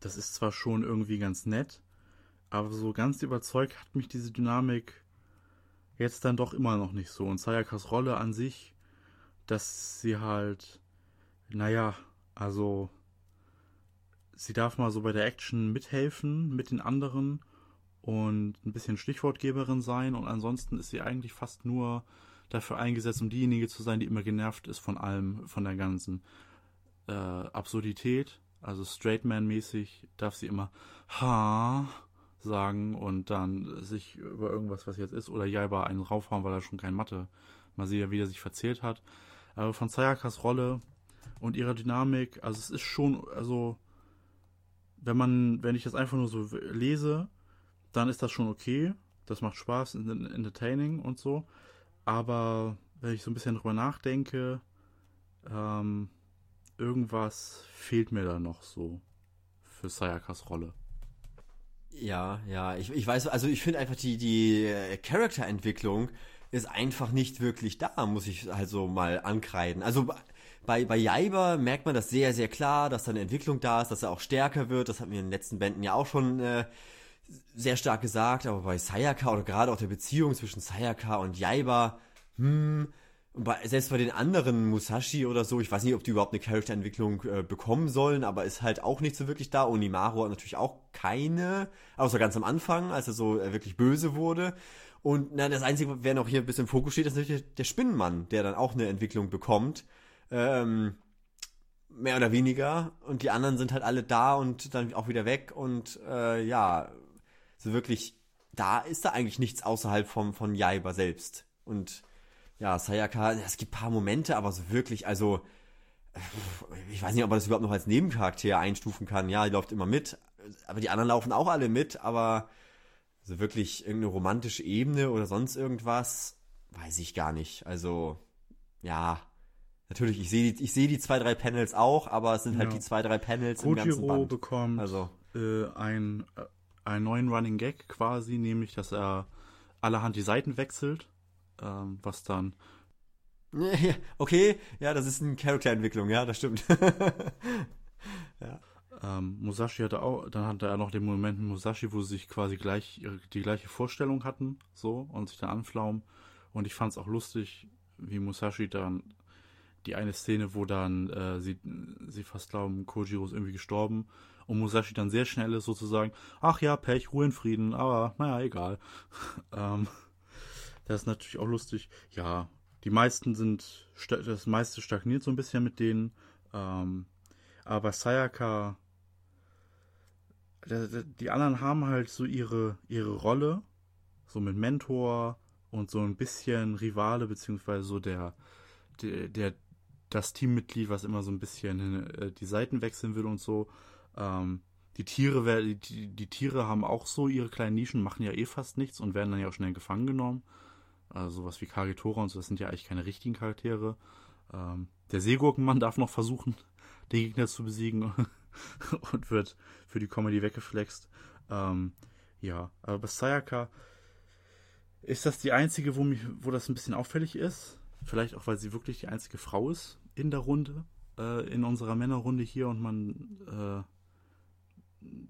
das ist zwar schon irgendwie ganz nett, aber so ganz überzeugt hat mich diese Dynamik jetzt dann doch immer noch nicht so. Und Sayakas Rolle an sich, dass sie halt, naja, also sie darf mal so bei der Action mithelfen mit den anderen und ein bisschen Stichwortgeberin sein und ansonsten ist sie eigentlich fast nur dafür eingesetzt, um diejenige zu sein, die immer genervt ist von allem, von der ganzen äh, Absurdität. Also Straightman-mäßig darf sie immer ha sagen und dann sich über irgendwas, was jetzt ist, oder Jaiba einen raufhauen, weil er schon kein Mathe mal sehen, wie er sich verzählt hat. Aber von Sayakas Rolle und ihrer Dynamik, also es ist schon, also wenn man, wenn ich das einfach nur so lese, dann ist das schon okay. Das macht Spaß, entertaining und so. Aber wenn ich so ein bisschen drüber nachdenke, ähm, irgendwas fehlt mir da noch so für Sayakas Rolle. Ja, ja, ich, ich weiß, also ich finde einfach die, die äh, Charakterentwicklung ist einfach nicht wirklich da, muss ich also mal ankreiden. Also bei, bei Jaiba merkt man das sehr, sehr klar, dass da eine Entwicklung da ist, dass er auch stärker wird. Das hatten wir in den letzten Bänden ja auch schon äh, sehr stark gesagt. Aber bei Sayaka oder gerade auch der Beziehung zwischen Sayaka und Jaiba, hm, bei, selbst bei den anderen Musashi oder so, ich weiß nicht, ob die überhaupt eine Charakterentwicklung äh, bekommen sollen, aber ist halt auch nicht so wirklich da. Onimaru hat natürlich auch keine, außer ganz am Anfang, als er so äh, wirklich böse wurde. Und na, das Einzige, wer noch hier ein bisschen im Fokus steht, ist natürlich der Spinnenmann, der dann auch eine Entwicklung bekommt. Ähm, mehr oder weniger. Und die anderen sind halt alle da und dann auch wieder weg. Und äh, ja, so wirklich, da ist da eigentlich nichts außerhalb vom, von Jaiba selbst. Und ja, Sayaka, es gibt paar Momente, aber so wirklich, also ich weiß nicht, ob man das überhaupt noch als Nebencharakter einstufen kann. Ja, die läuft immer mit, aber die anderen laufen auch alle mit, aber so wirklich irgendeine romantische Ebene oder sonst irgendwas, weiß ich gar nicht. Also, ja, natürlich, ich sehe die, ich sehe die zwei, drei Panels auch, aber es sind halt ja. die zwei, drei Panels Kojiro im ganzen Band. bekommt also. äh, ein, äh, einen neuen Running Gag quasi, nämlich, dass er allerhand die Seiten wechselt ähm, was dann Okay, ja, das ist eine Charakterentwicklung, ja, das stimmt. ja. Ähm, Musashi hatte auch, dann hatte er noch den Moment mit Musashi, wo sie sich quasi gleich die gleiche Vorstellung hatten, so, und sich dann anflaumen. Und ich fand es auch lustig, wie Musashi dann die eine Szene, wo dann äh, sie, sie fast glauben, Kojiro ist irgendwie gestorben und Musashi dann sehr schnell ist sozusagen, ach ja, Pech, Ruhe in Frieden, aber naja, egal. ähm, das ist natürlich auch lustig. Ja, die meisten sind, das meiste stagniert so ein bisschen mit denen. Ähm, aber Sayaka, die anderen haben halt so ihre, ihre Rolle, so mit Mentor und so ein bisschen Rivale, beziehungsweise so der, der, der das Teammitglied, was immer so ein bisschen äh, die Seiten wechseln will und so. Ähm, die Tiere, die, die Tiere haben auch so ihre kleinen Nischen, machen ja eh fast nichts und werden dann ja auch schnell gefangen genommen. Also sowas wie Kagitora und so, das sind ja eigentlich keine richtigen Charaktere. Ähm, der Seegurkenmann darf noch versuchen, den Gegner zu besiegen und wird für die Comedy weggeflext. Ähm, ja, aber bei Sayaka ist das die einzige, wo, mich, wo das ein bisschen auffällig ist. Vielleicht auch, weil sie wirklich die einzige Frau ist in der Runde, äh, in unserer Männerrunde hier und man äh,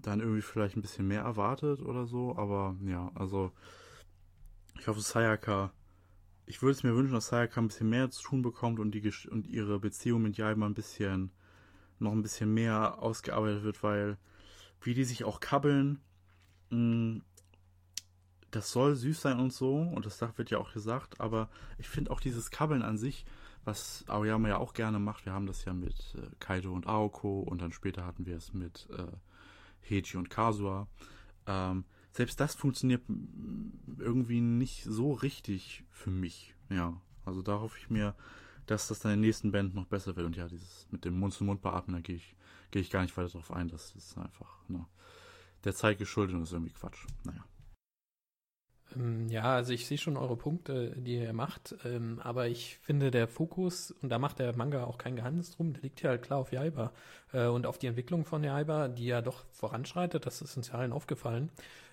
dann irgendwie vielleicht ein bisschen mehr erwartet oder so. Aber ja, also ich hoffe, Sayaka, ich würde es mir wünschen, dass Sayaka ein bisschen mehr zu tun bekommt und, die, und ihre Beziehung mit Jaiba ein bisschen, noch ein bisschen mehr ausgearbeitet wird, weil wie die sich auch kabbeln, mh, mm, das soll süß sein und so, und das wird ja auch gesagt, aber ich finde auch dieses Kabbeln an sich, was Aoyama ja auch gerne macht, wir haben das ja mit äh, Kaido und Aoko und dann später hatten wir es mit äh, Heiji und Kasua. Ähm, selbst das funktioniert irgendwie nicht so richtig für mich. Ja, also da hoffe ich mir, dass das dann in der nächsten Band noch besser wird. Und ja, dieses mit dem Mund-zu-Mund beatmen, da gehe ich, gehe ich gar nicht weiter drauf ein. Das ist einfach, ne, der Zeit geschuldet und ist irgendwie Quatsch. Naja. Ähm, ja, also ich sehe schon eure Punkte, die ihr macht, ähm, aber ich finde der Fokus, und da macht der Manga auch kein Geheimnis drum, der liegt ja halt klar auf Jaiba äh, und auf die Entwicklung von Jaiba, die ja doch voranschreitet, das ist uns ja allen aufgefallen.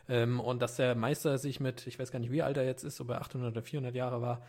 Ähm, und dass der Meister sich mit, ich weiß gar nicht, wie alt er jetzt ist, ob er 800 oder 400 Jahre war,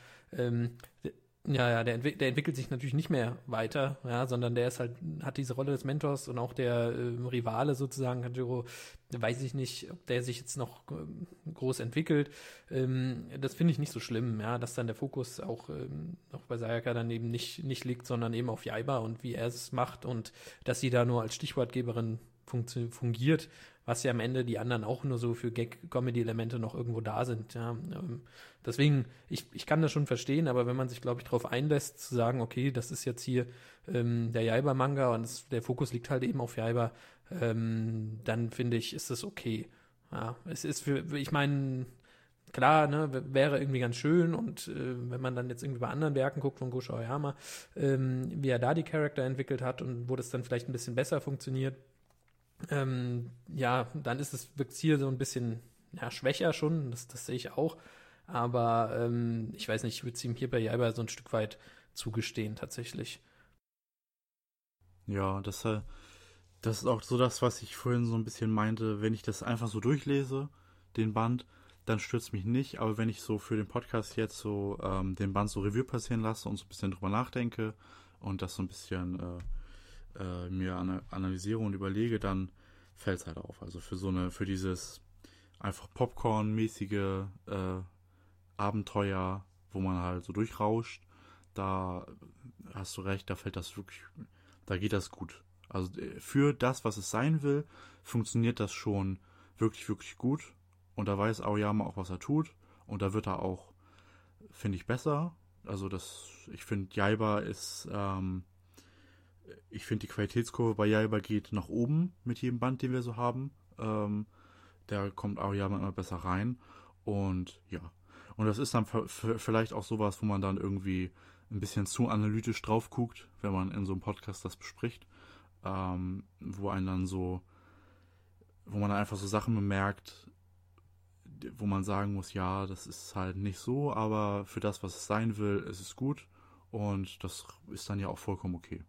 ja, ja, der, entwick der, entwickelt sich natürlich nicht mehr weiter, ja, sondern der ist halt, hat diese Rolle des Mentors und auch der äh, Rivale sozusagen, Kanjiro, weiß ich nicht, ob der sich jetzt noch äh, groß entwickelt. Ähm, das finde ich nicht so schlimm, ja, dass dann der Fokus auch, ähm, auch bei Sayaka dann eben nicht, nicht liegt, sondern eben auf Jaiba und wie er es macht und dass sie da nur als Stichwortgeberin fungiert, was ja am Ende die anderen auch nur so für Gag-Comedy-Elemente noch irgendwo da sind. Ja. Ähm, deswegen, ich, ich kann das schon verstehen, aber wenn man sich, glaube ich, darauf einlässt, zu sagen, okay, das ist jetzt hier ähm, der Jaiba-Manga und es, der Fokus liegt halt eben auf Jaiba, ähm, dann finde ich, ist das okay. Ja, es ist für, ich meine, klar, ne, wäre irgendwie ganz schön und äh, wenn man dann jetzt irgendwie bei anderen Werken guckt von Gosho Oyama, ähm, wie er da die Charakter entwickelt hat und wo das dann vielleicht ein bisschen besser funktioniert, ähm, ja, dann ist es, wirkt hier so ein bisschen ja, schwächer schon, das, das sehe ich auch. Aber ähm, ich weiß nicht, ich würde es ihm hier bei Jaiba so ein Stück weit zugestehen, tatsächlich. Ja, das, äh, das ist auch so das, was ich vorhin so ein bisschen meinte. Wenn ich das einfach so durchlese, den Band, dann stürzt mich nicht. Aber wenn ich so für den Podcast jetzt so ähm, den Band so Revue passieren lasse und so ein bisschen drüber nachdenke und das so ein bisschen äh, äh, mir ana analysiere und überlege, dann fällt es halt auf. Also für so eine, für dieses einfach Popcorn-mäßige äh, Abenteuer, wo man halt so durchrauscht, da hast du recht, da fällt das wirklich, da geht das gut. Also äh, für das, was es sein will, funktioniert das schon wirklich, wirklich gut. Und da weiß Aoyama auch, was er tut. Und da wird er auch, finde ich, besser. Also das, ich finde, Jaiba ist ähm, ich finde, die Qualitätskurve bei Jaiba geht nach oben mit jedem Band, den wir so haben. Ähm, da kommt Aoyama immer besser rein. Und ja. Und das ist dann vielleicht auch sowas, wo man dann irgendwie ein bisschen zu analytisch drauf guckt, wenn man in so einem Podcast das bespricht. Ähm, wo einen dann so, wo man dann einfach so Sachen bemerkt, wo man sagen muss, ja, das ist halt nicht so, aber für das, was es sein will, ist es gut. Und das ist dann ja auch vollkommen okay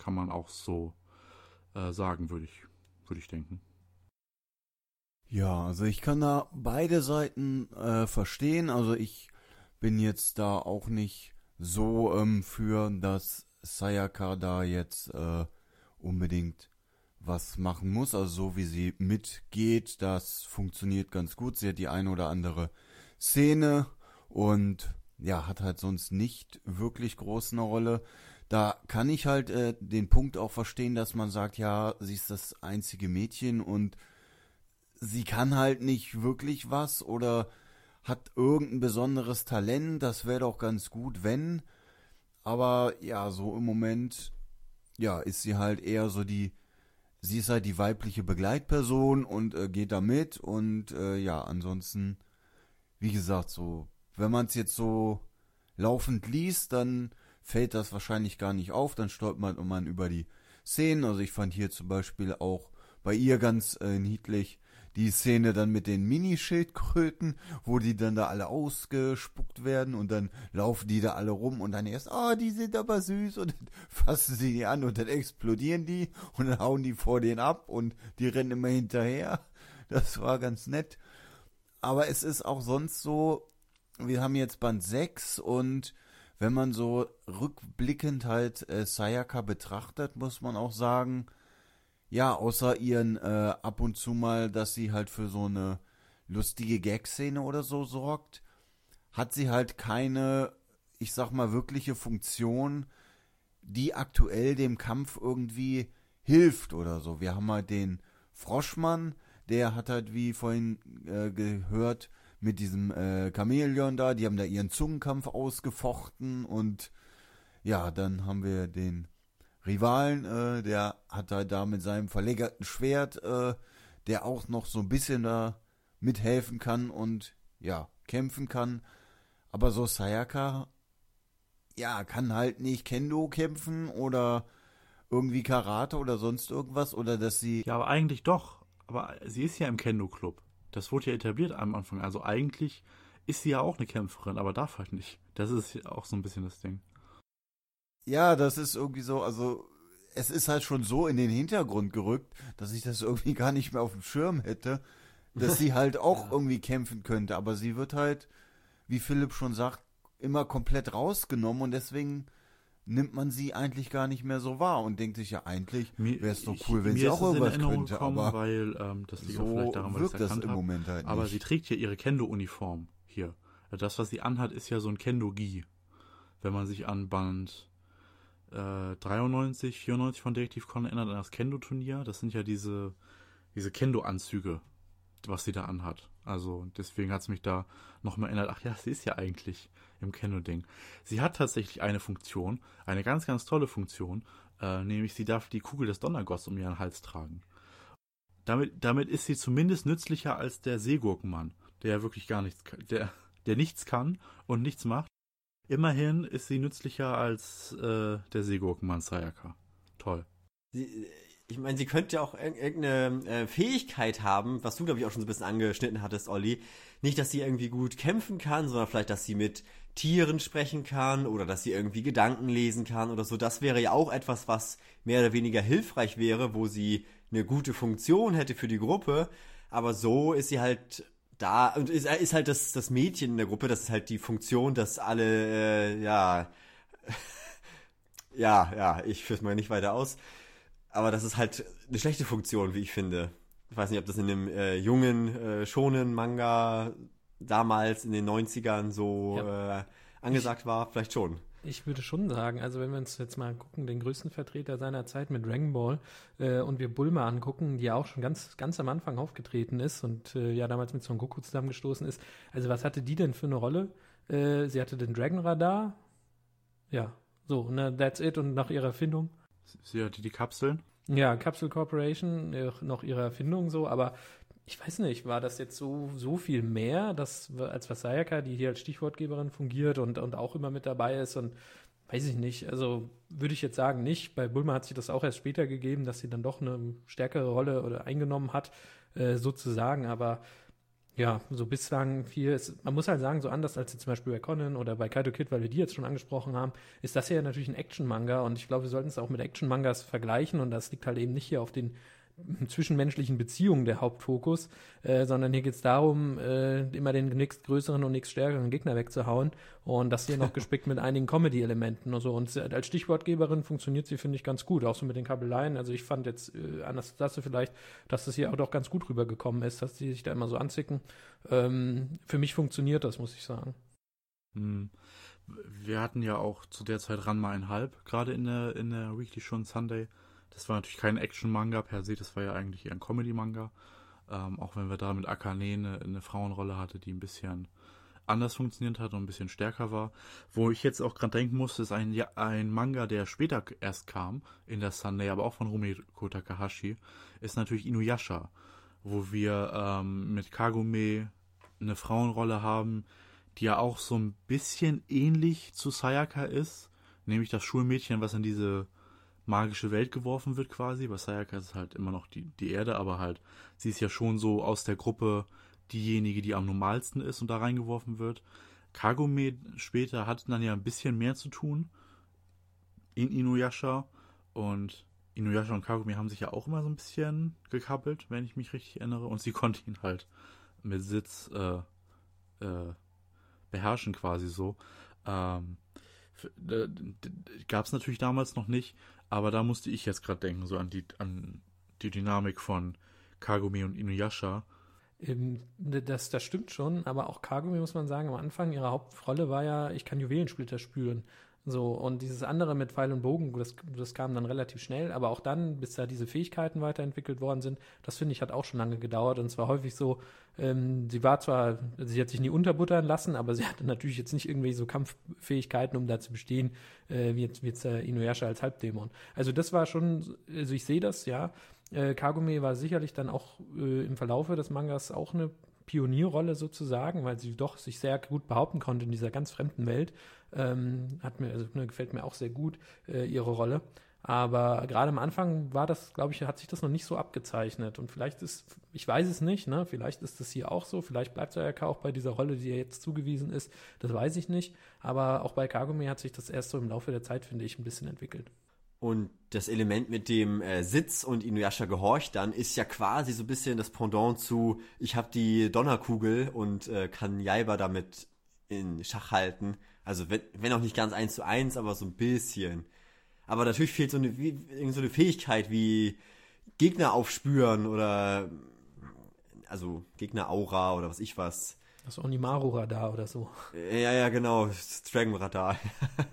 kann man auch so äh, sagen, würde ich, würde ich denken. Ja, also ich kann da beide Seiten äh, verstehen. Also ich bin jetzt da auch nicht so ähm, für, dass Sayaka da jetzt äh, unbedingt was machen muss. Also so wie sie mitgeht, das funktioniert ganz gut. Sie hat die eine oder andere Szene und ja, hat halt sonst nicht wirklich groß eine Rolle. Da kann ich halt äh, den Punkt auch verstehen, dass man sagt, ja, sie ist das einzige Mädchen und sie kann halt nicht wirklich was oder hat irgendein besonderes Talent. Das wäre doch ganz gut, wenn. Aber ja, so im Moment, ja, ist sie halt eher so die, sie ist halt die weibliche Begleitperson und äh, geht da mit und äh, ja, ansonsten, wie gesagt, so, wenn man es jetzt so laufend liest, dann fällt das wahrscheinlich gar nicht auf, dann stolpert man über die Szenen. Also ich fand hier zum Beispiel auch bei ihr ganz äh, niedlich, die Szene dann mit den Mini-Schildkröten, wo die dann da alle ausgespuckt werden und dann laufen die da alle rum und dann erst, oh, die sind aber süß und dann fassen sie die an und dann explodieren die und dann hauen die vor denen ab und die rennen immer hinterher. Das war ganz nett. Aber es ist auch sonst so, wir haben jetzt Band 6 und wenn man so rückblickend halt äh, Sayaka betrachtet, muss man auch sagen, ja, außer ihren äh, ab und zu mal, dass sie halt für so eine lustige Gag-Szene oder so sorgt, hat sie halt keine, ich sag mal, wirkliche Funktion, die aktuell dem Kampf irgendwie hilft oder so. Wir haben halt den Froschmann, der hat halt, wie vorhin äh, gehört, mit diesem äh, Chamäleon da, die haben da ihren Zungenkampf ausgefochten und ja, dann haben wir den Rivalen, äh, der hat halt da mit seinem verlängerten Schwert, äh, der auch noch so ein bisschen da mithelfen kann und ja, kämpfen kann. Aber so Sayaka, ja, kann halt nicht Kendo kämpfen oder irgendwie Karate oder sonst irgendwas oder dass sie. Ja, aber eigentlich doch. Aber sie ist ja im Kendo-Club. Das wurde ja etabliert am Anfang. Also eigentlich ist sie ja auch eine Kämpferin, aber darf halt nicht. Das ist auch so ein bisschen das Ding. Ja, das ist irgendwie so, also es ist halt schon so in den Hintergrund gerückt, dass ich das irgendwie gar nicht mehr auf dem Schirm hätte, dass sie halt auch ja. irgendwie kämpfen könnte. Aber sie wird halt, wie Philipp schon sagt, immer komplett rausgenommen und deswegen nimmt man sie eigentlich gar nicht mehr so wahr und denkt sich ja eigentlich wäre es doch cool, wenn sie auch irgendwas könnte, gekommen, aber weil ähm, das liegt so vielleicht daran, weil wirkt das im Moment halt nicht. Aber sie trägt ja ihre Kendo-Uniform hier. Das, was sie anhat, ist ja so ein Kendo-Gi. Wenn man sich an Band äh, 93, 94 von Detective Conan erinnert an das Kendo-Turnier. Das sind ja diese, diese Kendo-Anzüge, was sie da anhat. Also deswegen hat es mich da nochmal erinnert, ach ja, sie ist ja eigentlich im Kendo-Ding. Sie hat tatsächlich eine Funktion, eine ganz, ganz tolle Funktion, äh, nämlich sie darf die Kugel des Donnergotts um ihren Hals tragen. Damit, damit ist sie zumindest nützlicher als der Seegurkenmann, der wirklich gar nichts kann, der, der nichts kann und nichts macht. Immerhin ist sie nützlicher als äh, der Seegurkenmann Sayaka. Toll. Sie, ich meine, sie könnte ja auch irgendeine äh, Fähigkeit haben, was du, glaube ich, auch schon so ein bisschen angeschnitten hattest, Olli. Nicht, dass sie irgendwie gut kämpfen kann, sondern vielleicht, dass sie mit Tieren sprechen kann oder dass sie irgendwie Gedanken lesen kann oder so. Das wäre ja auch etwas, was mehr oder weniger hilfreich wäre, wo sie eine gute Funktion hätte für die Gruppe. Aber so ist sie halt da und ist, ist halt das, das Mädchen in der Gruppe, das ist halt die Funktion, dass alle, äh, ja, ja, ja, ich führe es mal nicht weiter aus. Aber das ist halt eine schlechte Funktion, wie ich finde. Ich weiß nicht, ob das in dem äh, jungen, äh, schonen Manga damals in den 90ern so ja. äh, angesagt ich, war. Vielleicht schon. Ich würde schon sagen, also wenn wir uns jetzt mal gucken, den größten Vertreter seiner Zeit mit Dragon Ball äh, und wir Bulma angucken, die ja auch schon ganz, ganz am Anfang aufgetreten ist und äh, ja damals mit Son Goku zusammengestoßen ist. Also was hatte die denn für eine Rolle? Äh, sie hatte den Dragon Radar. Ja, so, ne, that's it und nach ihrer Erfindung. Sie hatte die Kapseln. Ja, Capsule Corporation, äh, noch ihre Erfindung so, aber ich weiß nicht, war das jetzt so, so viel mehr, dass, als was Sayaka, die hier als Stichwortgeberin fungiert und, und auch immer mit dabei ist und weiß ich nicht, also würde ich jetzt sagen nicht. Bei Bulma hat sich das auch erst später gegeben, dass sie dann doch eine stärkere Rolle oder eingenommen hat, äh, sozusagen, aber ja, so bislang viel ist, man muss halt sagen, so anders als zum Beispiel bei Conan oder bei Kaito Kid, weil wir die jetzt schon angesprochen haben, ist das hier natürlich ein Action-Manga und ich glaube, wir sollten es auch mit Action-Mangas vergleichen und das liegt halt eben nicht hier auf den zwischenmenschlichen Beziehungen der Hauptfokus, äh, sondern hier geht es darum, äh, immer den nächst größeren und nächst stärkeren Gegner wegzuhauen und das hier noch gespickt mit einigen Comedy-Elementen und so. Und als Stichwortgeberin funktioniert sie, finde ich, ganz gut, auch so mit den Kabeleien. Also ich fand jetzt, äh, anders vielleicht, dass das hier auch doch ganz gut rübergekommen ist, dass die sich da immer so anzicken. Ähm, für mich funktioniert das, muss ich sagen. Hm. Wir hatten ja auch zu der Zeit Ranma einhalb, gerade in der, in der Weekly Show Sunday. Das war natürlich kein Action-Manga per se, das war ja eigentlich eher ein Comedy-Manga. Ähm, auch wenn wir da mit Akane eine, eine Frauenrolle hatte, die ein bisschen anders funktioniert hat und ein bisschen stärker war. Wo ich jetzt auch gerade denken musste, ist ein, ein Manga, der später erst kam, in der Sunday, aber auch von Rumiko Takahashi, ist natürlich Inuyasha, wo wir ähm, mit Kagome eine Frauenrolle haben, die ja auch so ein bisschen ähnlich zu Sayaka ist, nämlich das Schulmädchen, was in diese magische Welt geworfen wird quasi. Bei Sayaka ist es halt immer noch die, die Erde, aber halt, sie ist ja schon so aus der Gruppe diejenige, die am normalsten ist und da reingeworfen wird. Kagome später hat dann ja ein bisschen mehr zu tun in Inuyasha und Inuyasha und Kagome haben sich ja auch immer so ein bisschen gekappelt, wenn ich mich richtig erinnere und sie konnte ihn halt mit Sitz äh, äh, beherrschen quasi so. Ähm, Gab es natürlich damals noch nicht, aber da musste ich jetzt gerade denken, so an die, an die Dynamik von Kagome und Inuyasha. Ähm, das, das stimmt schon, aber auch Kagome muss man sagen, am Anfang ihre Hauptrolle war ja, ich kann Juwelensplitter spüren. So, und dieses andere mit Pfeil und Bogen, das, das kam dann relativ schnell, aber auch dann, bis da diese Fähigkeiten weiterentwickelt worden sind, das finde ich hat auch schon lange gedauert und zwar häufig so, ähm, sie war zwar, sie hat sich nie unterbuttern lassen, aber sie hatte natürlich jetzt nicht irgendwie so Kampffähigkeiten, um da zu bestehen, äh, wie jetzt, wie jetzt äh, Inuyasha als Halbdämon. Also das war schon, also ich sehe das, ja. Äh, Kagome war sicherlich dann auch äh, im Verlaufe des Mangas auch eine Pionierrolle sozusagen, weil sie doch sich sehr gut behaupten konnte in dieser ganz fremden Welt. Ähm, hat mir, also, ne, gefällt mir auch sehr gut, äh, ihre Rolle. Aber gerade am Anfang war das, glaube ich, hat sich das noch nicht so abgezeichnet. Und vielleicht ist, ich weiß es nicht, ne? Vielleicht ist das hier auch so. Vielleicht bleibt Sayaka auch bei dieser Rolle, die ihr jetzt zugewiesen ist. Das weiß ich nicht. Aber auch bei Kagome hat sich das erst so im Laufe der Zeit, finde ich, ein bisschen entwickelt. Und das Element mit dem äh, Sitz und Inuyasha gehorcht dann ist ja quasi so ein bisschen das Pendant zu, ich habe die Donnerkugel und äh, kann Jaiba damit in Schach halten. Also wenn, wenn auch nicht ganz eins zu eins, aber so ein bisschen. Aber natürlich fehlt so eine, wie, so eine Fähigkeit wie Gegner aufspüren oder also Gegner-Aura oder was ich was. Das Onimaru-Radar oder so. Ja, ja, genau. Das Dragon-Radar.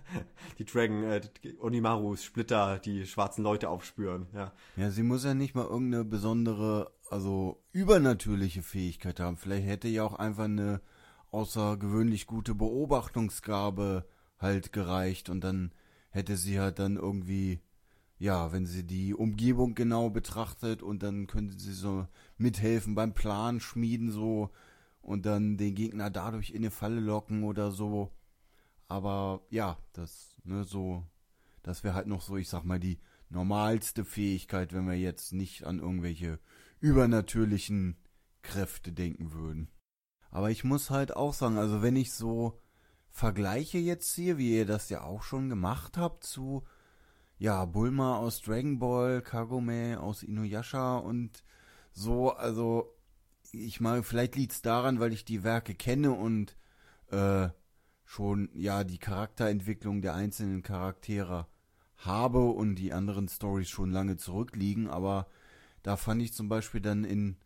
die Dragon, äh, Onimaru-Splitter, die schwarzen Leute aufspüren, ja. Ja, sie muss ja nicht mal irgendeine besondere, also übernatürliche Fähigkeit haben. Vielleicht hätte ja auch einfach eine außergewöhnlich gute Beobachtungsgabe halt gereicht und dann hätte sie halt dann irgendwie, ja, wenn sie die Umgebung genau betrachtet und dann könnte sie so mithelfen beim Plan schmieden so und dann den Gegner dadurch in eine Falle locken oder so. Aber ja, das, ne, so, das wäre halt noch so, ich sag mal, die normalste Fähigkeit, wenn wir jetzt nicht an irgendwelche übernatürlichen Kräfte denken würden. Aber ich muss halt auch sagen, also wenn ich so vergleiche jetzt hier, wie ihr das ja auch schon gemacht habt, zu ja, Bulma aus Dragon Ball, Kagome aus Inuyasha und so, also ich meine, vielleicht liegt es daran, weil ich die Werke kenne und äh, schon ja die Charakterentwicklung der einzelnen Charaktere habe und die anderen Stories schon lange zurückliegen, aber da fand ich zum Beispiel dann in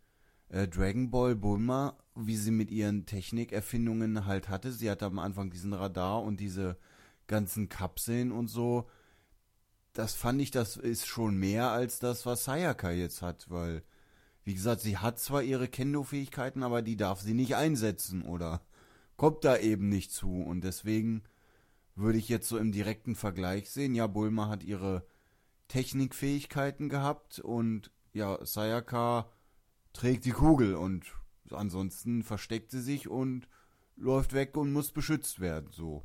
äh, Dragon Ball Bulma, wie sie mit ihren Technikerfindungen halt hatte. Sie hatte am Anfang diesen Radar und diese ganzen Kapseln und so. Das fand ich, das ist schon mehr als das, was Sayaka jetzt hat, weil wie gesagt, sie hat zwar ihre Kendo-Fähigkeiten, aber die darf sie nicht einsetzen oder kommt da eben nicht zu. Und deswegen würde ich jetzt so im direkten Vergleich sehen, ja, Bulma hat ihre Technikfähigkeiten gehabt und ja, Sayaka trägt die Kugel und ansonsten versteckt sie sich und läuft weg und muss beschützt werden, so.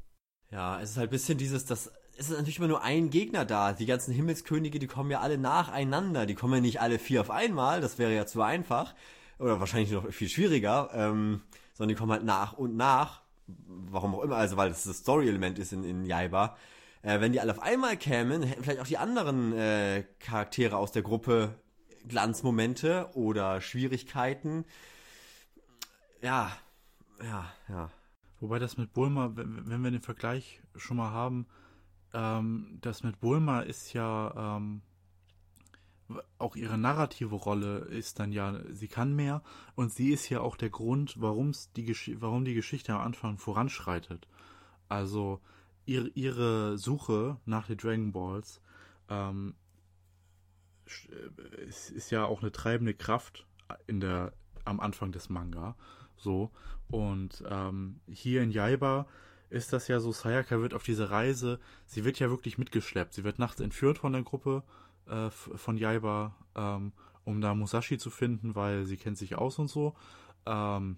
Ja, es ist halt ein bisschen dieses, das es ist natürlich immer nur ein Gegner da. Die ganzen Himmelskönige, die kommen ja alle nacheinander. Die kommen ja nicht alle vier auf einmal. Das wäre ja zu einfach. Oder wahrscheinlich noch viel schwieriger. Ähm, sondern die kommen halt nach und nach. Warum auch immer. Also, weil das das Story-Element ist in, in Jaiba. Äh, wenn die alle auf einmal kämen, hätten vielleicht auch die anderen äh, Charaktere aus der Gruppe Glanzmomente oder Schwierigkeiten. Ja, ja, ja. Wobei das mit Bulma, wenn, wir den Vergleich schon mal haben, ähm, das mit Bulma ist ja ähm, auch ihre narrative Rolle ist dann ja, sie kann mehr und sie ist ja auch der Grund, warum's die warum die Geschichte am Anfang voranschreitet. Also ihre, ihre Suche nach den Dragon Balls ähm, ist, ist ja auch eine treibende Kraft in der am Anfang des Manga. So. Und ähm, hier in Jaiba ist das ja so, Sayaka wird auf diese Reise, sie wird ja wirklich mitgeschleppt. Sie wird nachts entführt von der Gruppe äh, von Jaiba, ähm, um da Musashi zu finden, weil sie kennt sich aus und so. Ähm,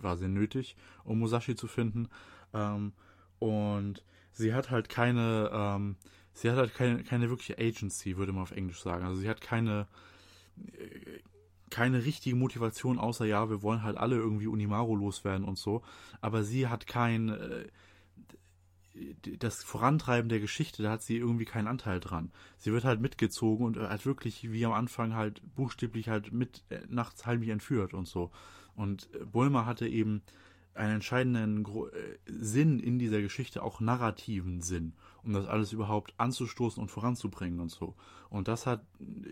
war sehr nötig, um Musashi zu finden. Ähm, und sie hat halt keine, ähm, sie hat halt keine, keine wirkliche Agency, würde man auf Englisch sagen. Also sie hat keine, äh, keine richtige Motivation, außer ja, wir wollen halt alle irgendwie Unimaru loswerden und so. Aber sie hat kein, äh, das Vorantreiben der Geschichte, da hat sie irgendwie keinen Anteil dran. Sie wird halt mitgezogen und halt wirklich wie am Anfang halt buchstäblich halt mit äh, nachts halb entführt und so. Und äh, Bulma hatte eben einen entscheidenden Gro äh, Sinn in dieser Geschichte, auch narrativen Sinn, um das alles überhaupt anzustoßen und voranzubringen und so. Und das hat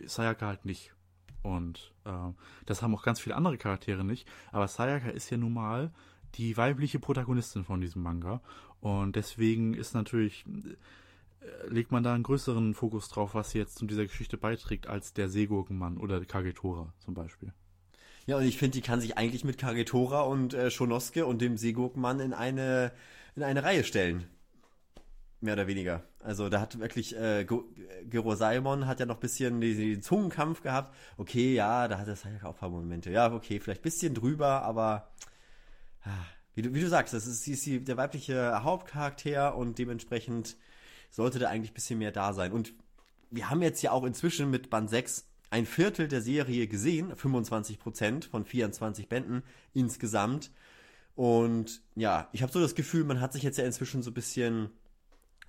Sayaka halt nicht. Und äh, das haben auch ganz viele andere Charaktere nicht. Aber Sayaka ist ja nun mal die weibliche Protagonistin von diesem Manga. Und deswegen ist natürlich, äh, legt man da einen größeren Fokus drauf, was sie jetzt zu dieser Geschichte beiträgt, als der Seegurkenmann oder Kagetora zum Beispiel. Ja, und ich finde, die kann sich eigentlich mit Kagetora und äh, Schonoske und dem Seegurkenmann in eine, in eine Reihe stellen. Mehr oder weniger. Also da hat wirklich äh, Gero Simon hat ja noch ein bisschen den, Zungenkampf gehabt. Okay, ja, da hat es halt auch ein paar Momente. Ja, okay, vielleicht ein bisschen drüber, aber ah, wie du, wie du sagst, das ist, ist die, der weibliche Hauptcharakter und dementsprechend sollte da eigentlich ein bisschen mehr da sein. Und wir haben jetzt ja auch inzwischen mit Band 6 ein Viertel der Serie gesehen, 25 Prozent von 24 Bänden insgesamt. Und ja, ich habe so das Gefühl, man hat sich jetzt ja inzwischen so ein bisschen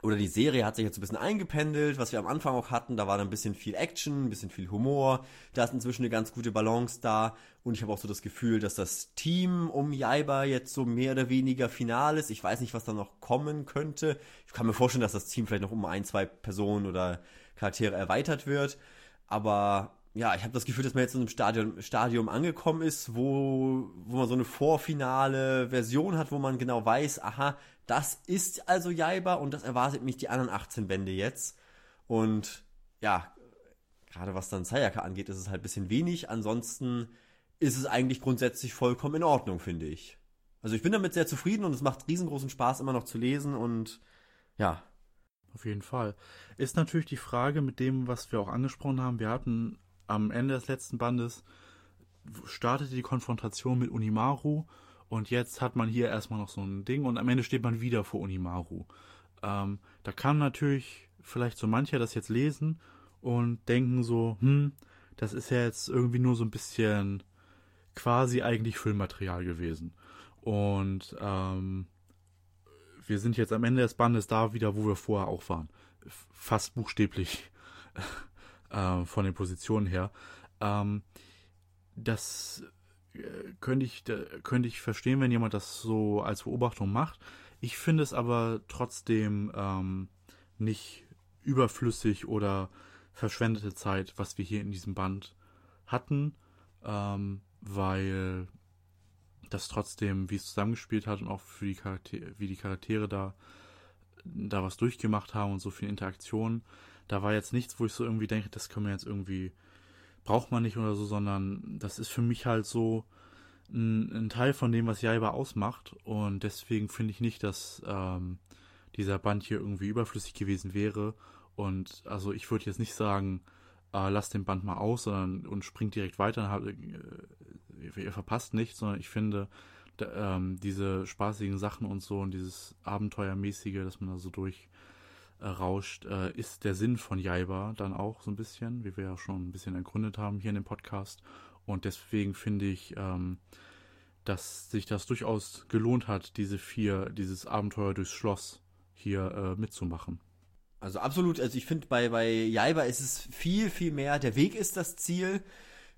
oder die Serie hat sich jetzt ein bisschen eingependelt, was wir am Anfang auch hatten. Da war dann ein bisschen viel Action, ein bisschen viel Humor. Da ist inzwischen eine ganz gute Balance da. Und ich habe auch so das Gefühl, dass das Team um Jaiba jetzt so mehr oder weniger final ist. Ich weiß nicht, was da noch kommen könnte. Ich kann mir vorstellen, dass das Team vielleicht noch um ein, zwei Personen oder Charaktere erweitert wird. Aber ja, ich habe das Gefühl, dass man jetzt in einem Stadium, Stadium angekommen ist, wo, wo man so eine vorfinale Version hat, wo man genau weiß, aha, das ist also Jaiba und das erwartet mich die anderen 18 Bände jetzt. Und ja, gerade was dann Sayaka angeht, ist es halt ein bisschen wenig. Ansonsten ist es eigentlich grundsätzlich vollkommen in Ordnung, finde ich. Also ich bin damit sehr zufrieden und es macht riesengroßen Spaß, immer noch zu lesen und ja. Auf jeden Fall. Ist natürlich die Frage mit dem, was wir auch angesprochen haben. Wir hatten am Ende des letzten Bandes startete die Konfrontation mit Unimaru und jetzt hat man hier erstmal noch so ein Ding und am Ende steht man wieder vor Unimaru. Ähm, da kann natürlich vielleicht so mancher das jetzt lesen und denken so, hm, das ist ja jetzt irgendwie nur so ein bisschen quasi eigentlich Filmmaterial gewesen. Und ähm, wir sind jetzt am Ende des Bandes da wieder, wo wir vorher auch waren. Fast buchstäblich äh, von den Positionen her. Ähm, das könnte ich, könnte ich verstehen, wenn jemand das so als Beobachtung macht. Ich finde es aber trotzdem ähm, nicht überflüssig oder verschwendete Zeit, was wir hier in diesem Band hatten, ähm, weil das trotzdem, wie es zusammengespielt hat und auch für die Charaktere, wie die Charaktere da, da was durchgemacht haben und so viel Interaktion, da war jetzt nichts, wo ich so irgendwie denke, das können wir jetzt irgendwie braucht man nicht oder so, sondern das ist für mich halt so ein, ein Teil von dem, was Jaiba ausmacht. Und deswegen finde ich nicht, dass ähm, dieser Band hier irgendwie überflüssig gewesen wäre. Und also ich würde jetzt nicht sagen, äh, lasst den Band mal aus, sondern und springt direkt weiter, habt, äh, ihr verpasst nichts, sondern ich finde, da, ähm, diese spaßigen Sachen und so und dieses Abenteuermäßige, dass man da so durch rauscht, äh, ist der Sinn von Jaiba dann auch so ein bisschen, wie wir ja schon ein bisschen ergründet haben hier in dem Podcast. Und deswegen finde ich, ähm, dass sich das durchaus gelohnt hat, diese vier, dieses Abenteuer durchs Schloss hier äh, mitzumachen. Also absolut, also ich finde bei, bei Jaiba ist es viel, viel mehr, der Weg ist das Ziel,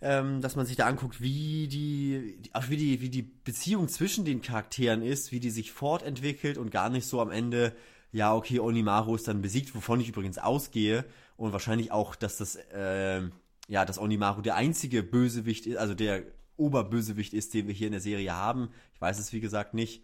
ähm, dass man sich da anguckt, wie die, auch wie die, wie die Beziehung zwischen den Charakteren ist, wie die sich fortentwickelt und gar nicht so am Ende, ja, okay, Onimaru ist dann besiegt, wovon ich übrigens ausgehe und wahrscheinlich auch, dass das, äh, ja, dass Onimaru der einzige Bösewicht ist, also der Oberbösewicht ist, den wir hier in der Serie haben. Ich weiß es, wie gesagt, nicht.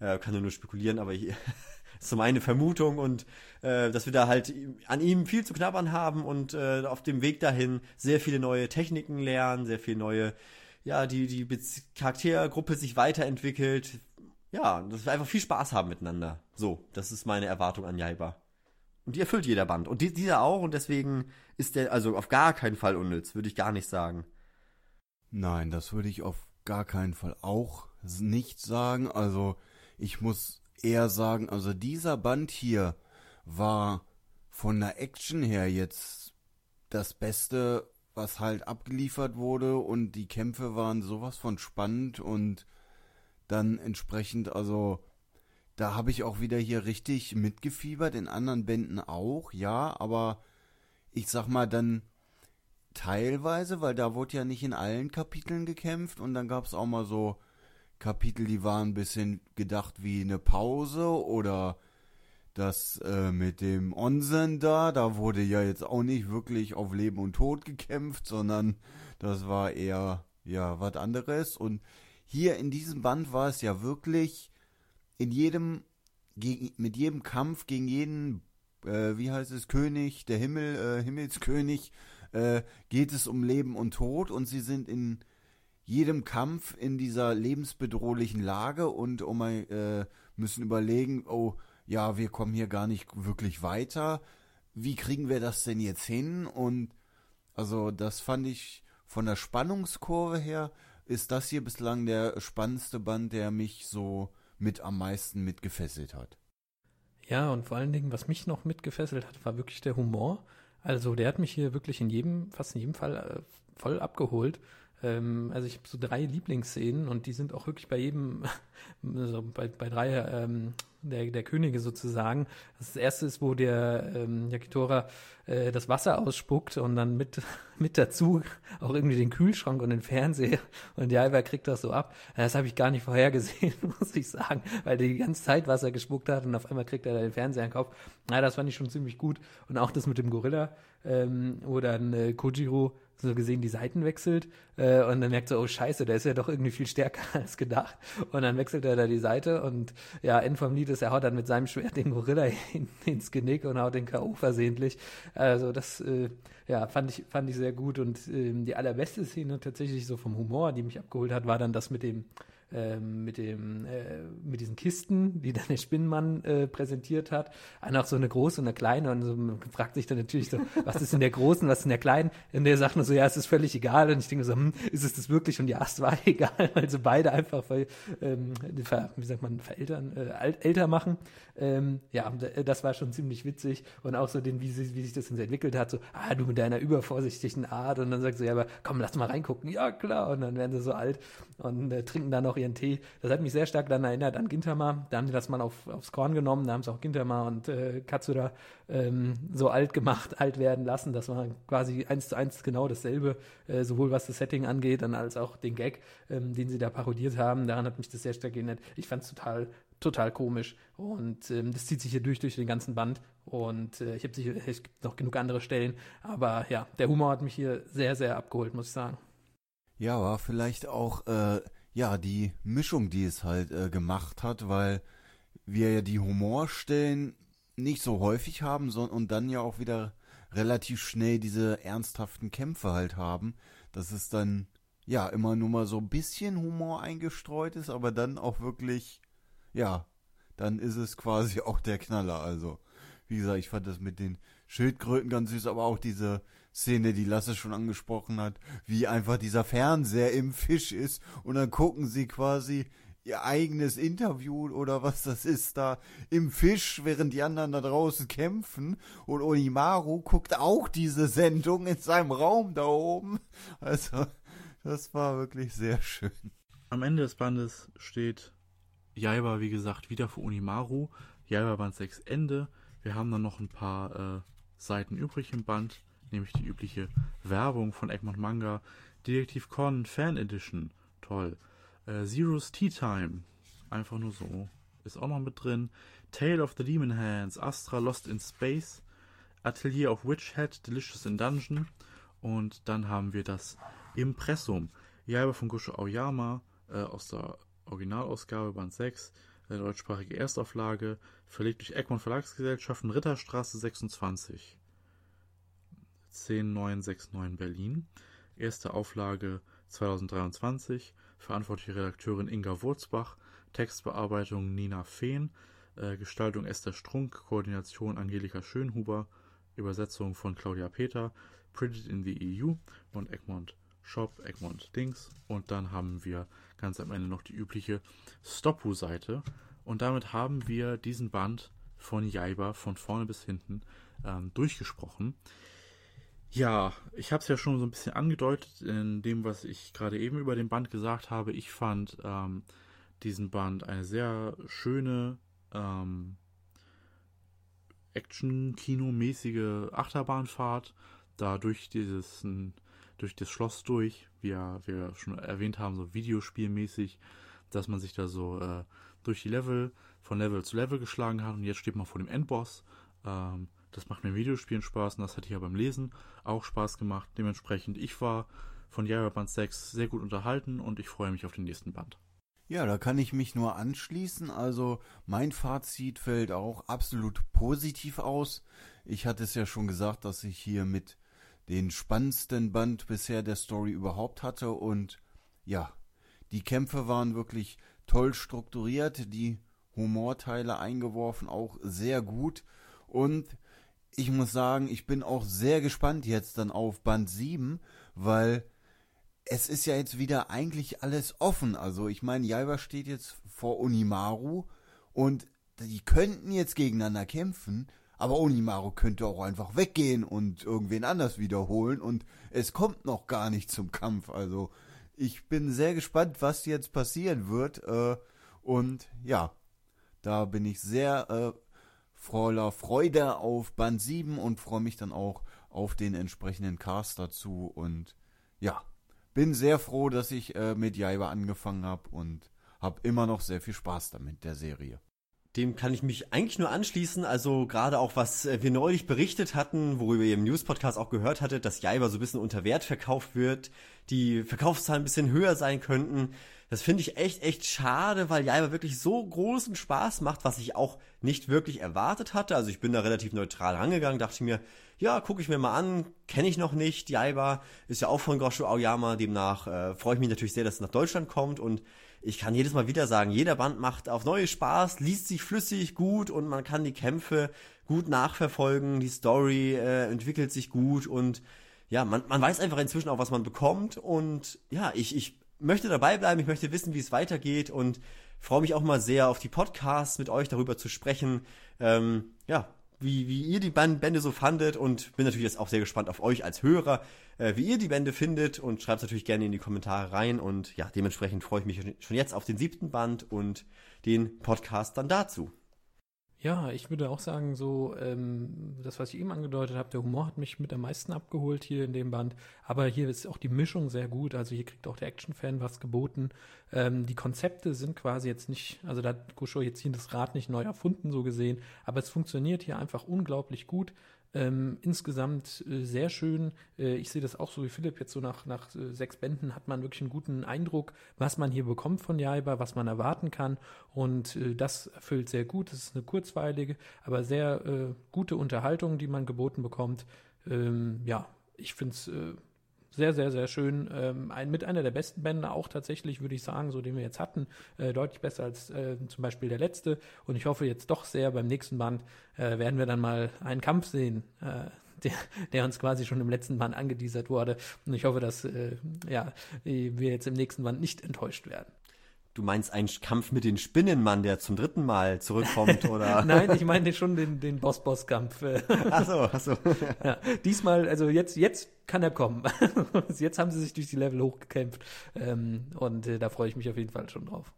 Äh, kann nur spekulieren, aber ich, ist so meine Vermutung und äh, dass wir da halt an ihm viel zu knabbern haben und äh, auf dem Weg dahin sehr viele neue Techniken lernen, sehr viel neue, ja, die, die Charaktergruppe sich weiterentwickelt. Ja, dass wir einfach viel Spaß haben miteinander. So, das ist meine Erwartung an Jaiba. Und die erfüllt jeder Band. Und die, dieser auch, und deswegen ist der also auf gar keinen Fall unnütz, würde ich gar nicht sagen. Nein, das würde ich auf gar keinen Fall auch nicht sagen. Also, ich muss eher sagen, also dieser Band hier war von der Action her jetzt das Beste, was halt abgeliefert wurde und die Kämpfe waren sowas von spannend und dann entsprechend, also da habe ich auch wieder hier richtig mitgefiebert, in anderen Bänden auch, ja, aber ich sag mal dann teilweise, weil da wurde ja nicht in allen Kapiteln gekämpft und dann gab es auch mal so Kapitel, die waren ein bisschen gedacht wie eine Pause oder das äh, mit dem Onsen da, da wurde ja jetzt auch nicht wirklich auf Leben und Tod gekämpft, sondern das war eher ja was anderes und hier in diesem Band war es ja wirklich in jedem gegen, mit jedem Kampf gegen jeden äh, wie heißt es König der Himmel äh, Himmelskönig äh, geht es um Leben und Tod und sie sind in jedem Kampf in dieser lebensbedrohlichen Lage und oh mein, äh, müssen überlegen, oh ja, wir kommen hier gar nicht wirklich weiter. Wie kriegen wir das denn jetzt hin? Und also das fand ich von der Spannungskurve her ist das hier bislang der spannendste Band, der mich so mit am meisten mitgefesselt hat. Ja, und vor allen Dingen, was mich noch mitgefesselt hat, war wirklich der Humor. Also der hat mich hier wirklich in jedem, fast in jedem Fall äh, voll abgeholt. Ähm, also ich habe so drei Lieblingsszenen und die sind auch wirklich bei jedem, also bei, bei drei ähm, der, der Könige sozusagen. Das erste ist, wo der ähm, Yakitora äh, das Wasser ausspuckt und dann mit, mit dazu auch irgendwie den Kühlschrank und den Fernseher und Alba kriegt das so ab. Das habe ich gar nicht vorhergesehen, muss ich sagen, weil die ganze Zeit Wasser gespuckt hat und auf einmal kriegt er den Fernseher in den Kopf. Na, das fand ich schon ziemlich gut. Und auch das mit dem Gorilla, ähm, wo dann äh, Kojiro so gesehen die Seiten wechselt äh, und dann merkt so, oh scheiße, der ist ja doch irgendwie viel stärker als gedacht. Und dann wechselt er da die Seite und ja, End vom Lied ist, er haut dann mit seinem Schwert den Gorilla in, ins Genick und haut den K.O. versehentlich. Also das, äh, ja, fand ich, fand ich sehr gut und äh, die allerbeste Szene tatsächlich so vom Humor, die mich abgeholt hat, war dann das mit dem ähm, mit dem äh, mit diesen Kisten, die dann der Spinnenmann äh, präsentiert hat. Einer auch so eine große und eine kleine und so, man fragt sich dann natürlich so, was ist in der großen, was ist in der kleinen? Und der sagt nur so, ja, es ist völlig egal. Und ich denke so, hm, ist es das wirklich? Und ja, es war egal, weil sie beide einfach, weil, ähm, wie sagt man, verältern, äh, älter machen. Ähm, ja, das war schon ziemlich witzig und auch so den, wie, sie, wie sich das entwickelt hat, so, ah, du mit deiner übervorsichtigen Art und dann sagst du, ja, aber komm, lass mal reingucken, ja, klar, und dann werden sie so alt und äh, trinken dann noch Tee. Das hat mich sehr stark dann erinnert an Gintama, da haben die das mal auf, aufs Korn genommen, da haben sie auch Gintama und äh, Katsura ähm, so alt gemacht, alt werden lassen, das war quasi eins zu eins genau dasselbe, äh, sowohl was das Setting angeht, dann als auch den Gag, ähm, den sie da parodiert haben, daran hat mich das sehr stark erinnert. Ich fand es total total komisch. Und ähm, das zieht sich hier durch, durch den ganzen Band. Und äh, ich habe sicher, es gibt noch genug andere Stellen. Aber ja, der Humor hat mich hier sehr, sehr abgeholt, muss ich sagen. Ja, war vielleicht auch, äh, ja, die Mischung, die es halt äh, gemacht hat, weil wir ja die Humorstellen nicht so häufig haben sondern und dann ja auch wieder relativ schnell diese ernsthaften Kämpfe halt haben, dass es dann ja immer nur mal so ein bisschen Humor eingestreut ist, aber dann auch wirklich ja, dann ist es quasi auch der Knaller. Also, wie gesagt, ich fand das mit den Schildkröten ganz süß, aber auch diese Szene, die Lasse schon angesprochen hat, wie einfach dieser Fernseher im Fisch ist und dann gucken sie quasi ihr eigenes Interview oder was das ist da im Fisch, während die anderen da draußen kämpfen und Onimaru guckt auch diese Sendung in seinem Raum da oben. Also, das war wirklich sehr schön. Am Ende des Bandes steht Jaiba, wie gesagt, wieder für Unimaru. Jaiba Band 6 Ende. Wir haben dann noch ein paar äh, Seiten übrig im Band, nämlich die übliche Werbung von Egmont Manga, Detektiv Con Fan Edition, toll. Äh, Zero's Tea Time, einfach nur so, ist auch noch mit drin. Tale of the Demon Hands, Astra Lost in Space, Atelier of Witch Head, Delicious in Dungeon. Und dann haben wir das Impressum, Jaiba von Gosho Aoyama äh, aus der Originalausgabe Band 6, eine deutschsprachige Erstauflage, verlegt durch Egmont Verlagsgesellschaften, Ritterstraße 26, 10969 Berlin. Erste Auflage 2023, verantwortliche Redakteurin Inga Wurzbach, Textbearbeitung Nina Fehn, äh, Gestaltung Esther Strunk, Koordination Angelika Schönhuber, Übersetzung von Claudia Peter, Printed in the EU und Egmont Shop, Egmont Dings. Und dann haben wir ganz am Ende noch die übliche Stoppu-Seite. Und damit haben wir diesen Band von Jaiba von vorne bis hinten ähm, durchgesprochen. Ja, ich habe es ja schon so ein bisschen angedeutet in dem, was ich gerade eben über den Band gesagt habe. Ich fand ähm, diesen Band eine sehr schöne ähm, Action-Kino-mäßige Achterbahnfahrt, da durch dieses durch das Schloss durch, wie wir schon erwähnt haben, so Videospielmäßig, dass man sich da so äh, durch die Level, von Level zu Level geschlagen hat und jetzt steht man vor dem Endboss. Ähm, das macht mir Videospielen Spaß und das hatte ich ja beim Lesen auch Spaß gemacht. Dementsprechend, ich war von Jahre Band 6 sehr gut unterhalten und ich freue mich auf den nächsten Band. Ja, da kann ich mich nur anschließen. Also mein Fazit fällt auch absolut positiv aus. Ich hatte es ja schon gesagt, dass ich hier mit den spannendsten Band bisher der Story überhaupt hatte und ja, die Kämpfe waren wirklich toll strukturiert, die Humorteile eingeworfen, auch sehr gut und ich muss sagen, ich bin auch sehr gespannt jetzt dann auf Band 7, weil es ist ja jetzt wieder eigentlich alles offen. Also ich meine, Jaiba steht jetzt vor Onimaru und die könnten jetzt gegeneinander kämpfen, aber Onimaru könnte auch einfach weggehen und irgendwen anders wiederholen und es kommt noch gar nicht zum Kampf. Also ich bin sehr gespannt, was jetzt passieren wird äh, und ja, da bin ich sehr äh, voller Freude auf Band 7 und freue mich dann auch auf den entsprechenden Cast dazu und ja, bin sehr froh, dass ich äh, mit Jaiba angefangen habe und habe immer noch sehr viel Spaß damit, der Serie. Dem kann ich mich eigentlich nur anschließen. Also gerade auch, was äh, wir neulich berichtet hatten, worüber ihr im News-Podcast auch gehört hattet, dass Jaiba so ein bisschen unter Wert verkauft wird, die Verkaufszahlen ein bisschen höher sein könnten. Das finde ich echt, echt schade, weil Jaiba wirklich so großen Spaß macht, was ich auch nicht wirklich erwartet hatte. Also ich bin da relativ neutral rangegangen, dachte mir, ja, gucke ich mir mal an, kenne ich noch nicht. Jaiba ist ja auch von Gosho Aoyama, demnach äh, freue ich mich natürlich sehr, dass es nach Deutschland kommt und ich kann jedes Mal wieder sagen, jeder Band macht auf neue Spaß, liest sich flüssig gut und man kann die Kämpfe gut nachverfolgen, die Story äh, entwickelt sich gut und ja, man, man weiß einfach inzwischen auch, was man bekommt und ja, ich, ich möchte dabei bleiben, ich möchte wissen, wie es weitergeht und freue mich auch mal sehr auf die Podcasts mit euch darüber zu sprechen. Ähm, ja, wie, wie ihr die Bände so fandet und bin natürlich jetzt auch sehr gespannt auf euch als Hörer, äh, wie ihr die Bände findet und schreibt es natürlich gerne in die Kommentare rein und ja, dementsprechend freue ich mich schon jetzt auf den siebten Band und den Podcast dann dazu. Ja, ich würde auch sagen, so ähm, das, was ich eben angedeutet habe, der Humor hat mich mit am meisten abgeholt hier in dem Band. Aber hier ist auch die Mischung sehr gut. Also hier kriegt auch der Action-Fan was geboten. Ähm, die Konzepte sind quasi jetzt nicht, also da hat Gosho jetzt hier das Rad nicht neu erfunden, so gesehen. Aber es funktioniert hier einfach unglaublich gut. Ähm, insgesamt äh, sehr schön. Äh, ich sehe das auch so wie Philipp. Jetzt so nach, nach äh, sechs Bänden hat man wirklich einen guten Eindruck, was man hier bekommt von Jaiba, was man erwarten kann. Und äh, das erfüllt sehr gut. Es ist eine kurzweilige, aber sehr äh, gute Unterhaltung, die man geboten bekommt. Ähm, ja, ich finde es äh, sehr, sehr, sehr schön. Ähm, ein, mit einer der besten Bände auch tatsächlich, würde ich sagen, so den wir jetzt hatten. Äh, deutlich besser als äh, zum Beispiel der letzte. Und ich hoffe jetzt doch sehr, beim nächsten Band äh, werden wir dann mal einen Kampf sehen. Äh, der, der, uns quasi schon im letzten Band angeteasert wurde. Und ich hoffe, dass äh, ja, wir jetzt im nächsten Band nicht enttäuscht werden. Du meinst einen Kampf mit den Spinnenmann, der zum dritten Mal zurückkommt, oder? Nein, ich meine schon den, den Boss-Boss-Kampf. ach so, ach so. ja, diesmal, also jetzt, jetzt kann er kommen. jetzt haben sie sich durch die Level hochgekämpft. Ähm, und äh, da freue ich mich auf jeden Fall schon drauf.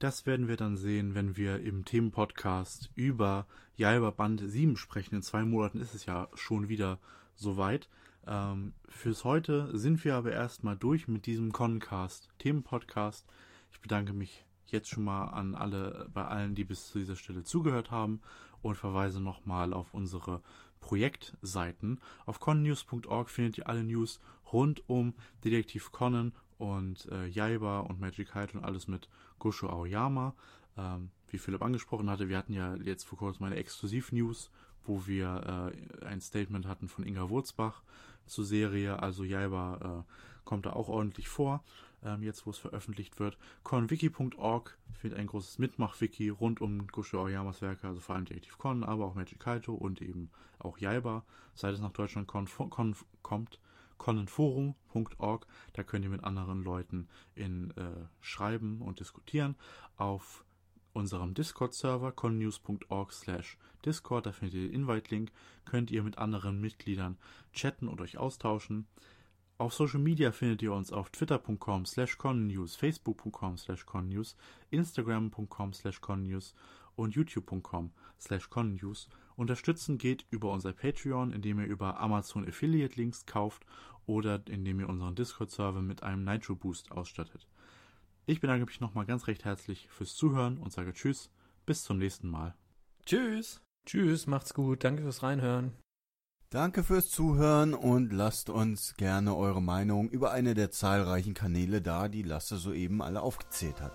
Das werden wir dann sehen, wenn wir im Themenpodcast über Jaiba Band 7 sprechen. In zwei Monaten ist es ja schon wieder soweit. Ähm, fürs heute sind wir aber erstmal durch mit diesem Concast, Themenpodcast. Ich bedanke mich jetzt schon mal an alle, bei allen, die bis zu dieser Stelle zugehört haben und verweise nochmal auf unsere Projektseiten. Auf connews.org findet ihr alle News rund um Detektiv Conan und äh, Jaiba und Magic Height und alles mit Gosho Aoyama. Ähm, wie Philipp angesprochen hatte, wir hatten ja jetzt vor kurzem eine Exklusiv-News, wo wir äh, ein Statement hatten von Inga Wurzbach zur Serie, also Jaiba äh, kommt da auch ordentlich vor ähm, jetzt wo es veröffentlicht wird. conwiki.org findet ein großes Mitmach-Wiki rund um Gosho Aoyamas Werke, also vor allem Detective Con, aber auch Magic Kaito und eben auch Jaiba, seit es nach Deutschland kon kon kommt. Conenforum.org, da könnt ihr mit anderen Leuten in äh, schreiben und diskutieren. Auf unserem Discord-Server connews.org slash Discord, da findet ihr den Invite-Link, könnt ihr mit anderen Mitgliedern chatten und euch austauschen. Auf Social Media findet ihr uns auf twitter.com slash connews, facebook.com slash connews, instagram.com slash connews und youtube.com slash connews. Unterstützen geht über unser Patreon, indem ihr über Amazon Affiliate Links kauft oder indem ihr unseren Discord-Server mit einem Nitro Boost ausstattet. Ich bedanke mich nochmal ganz recht herzlich fürs Zuhören und sage Tschüss, bis zum nächsten Mal. Tschüss. Tschüss, macht's gut, danke fürs Reinhören. Danke fürs Zuhören und lasst uns gerne eure Meinung über eine der zahlreichen Kanäle da, die Lasse soeben alle aufgezählt hat.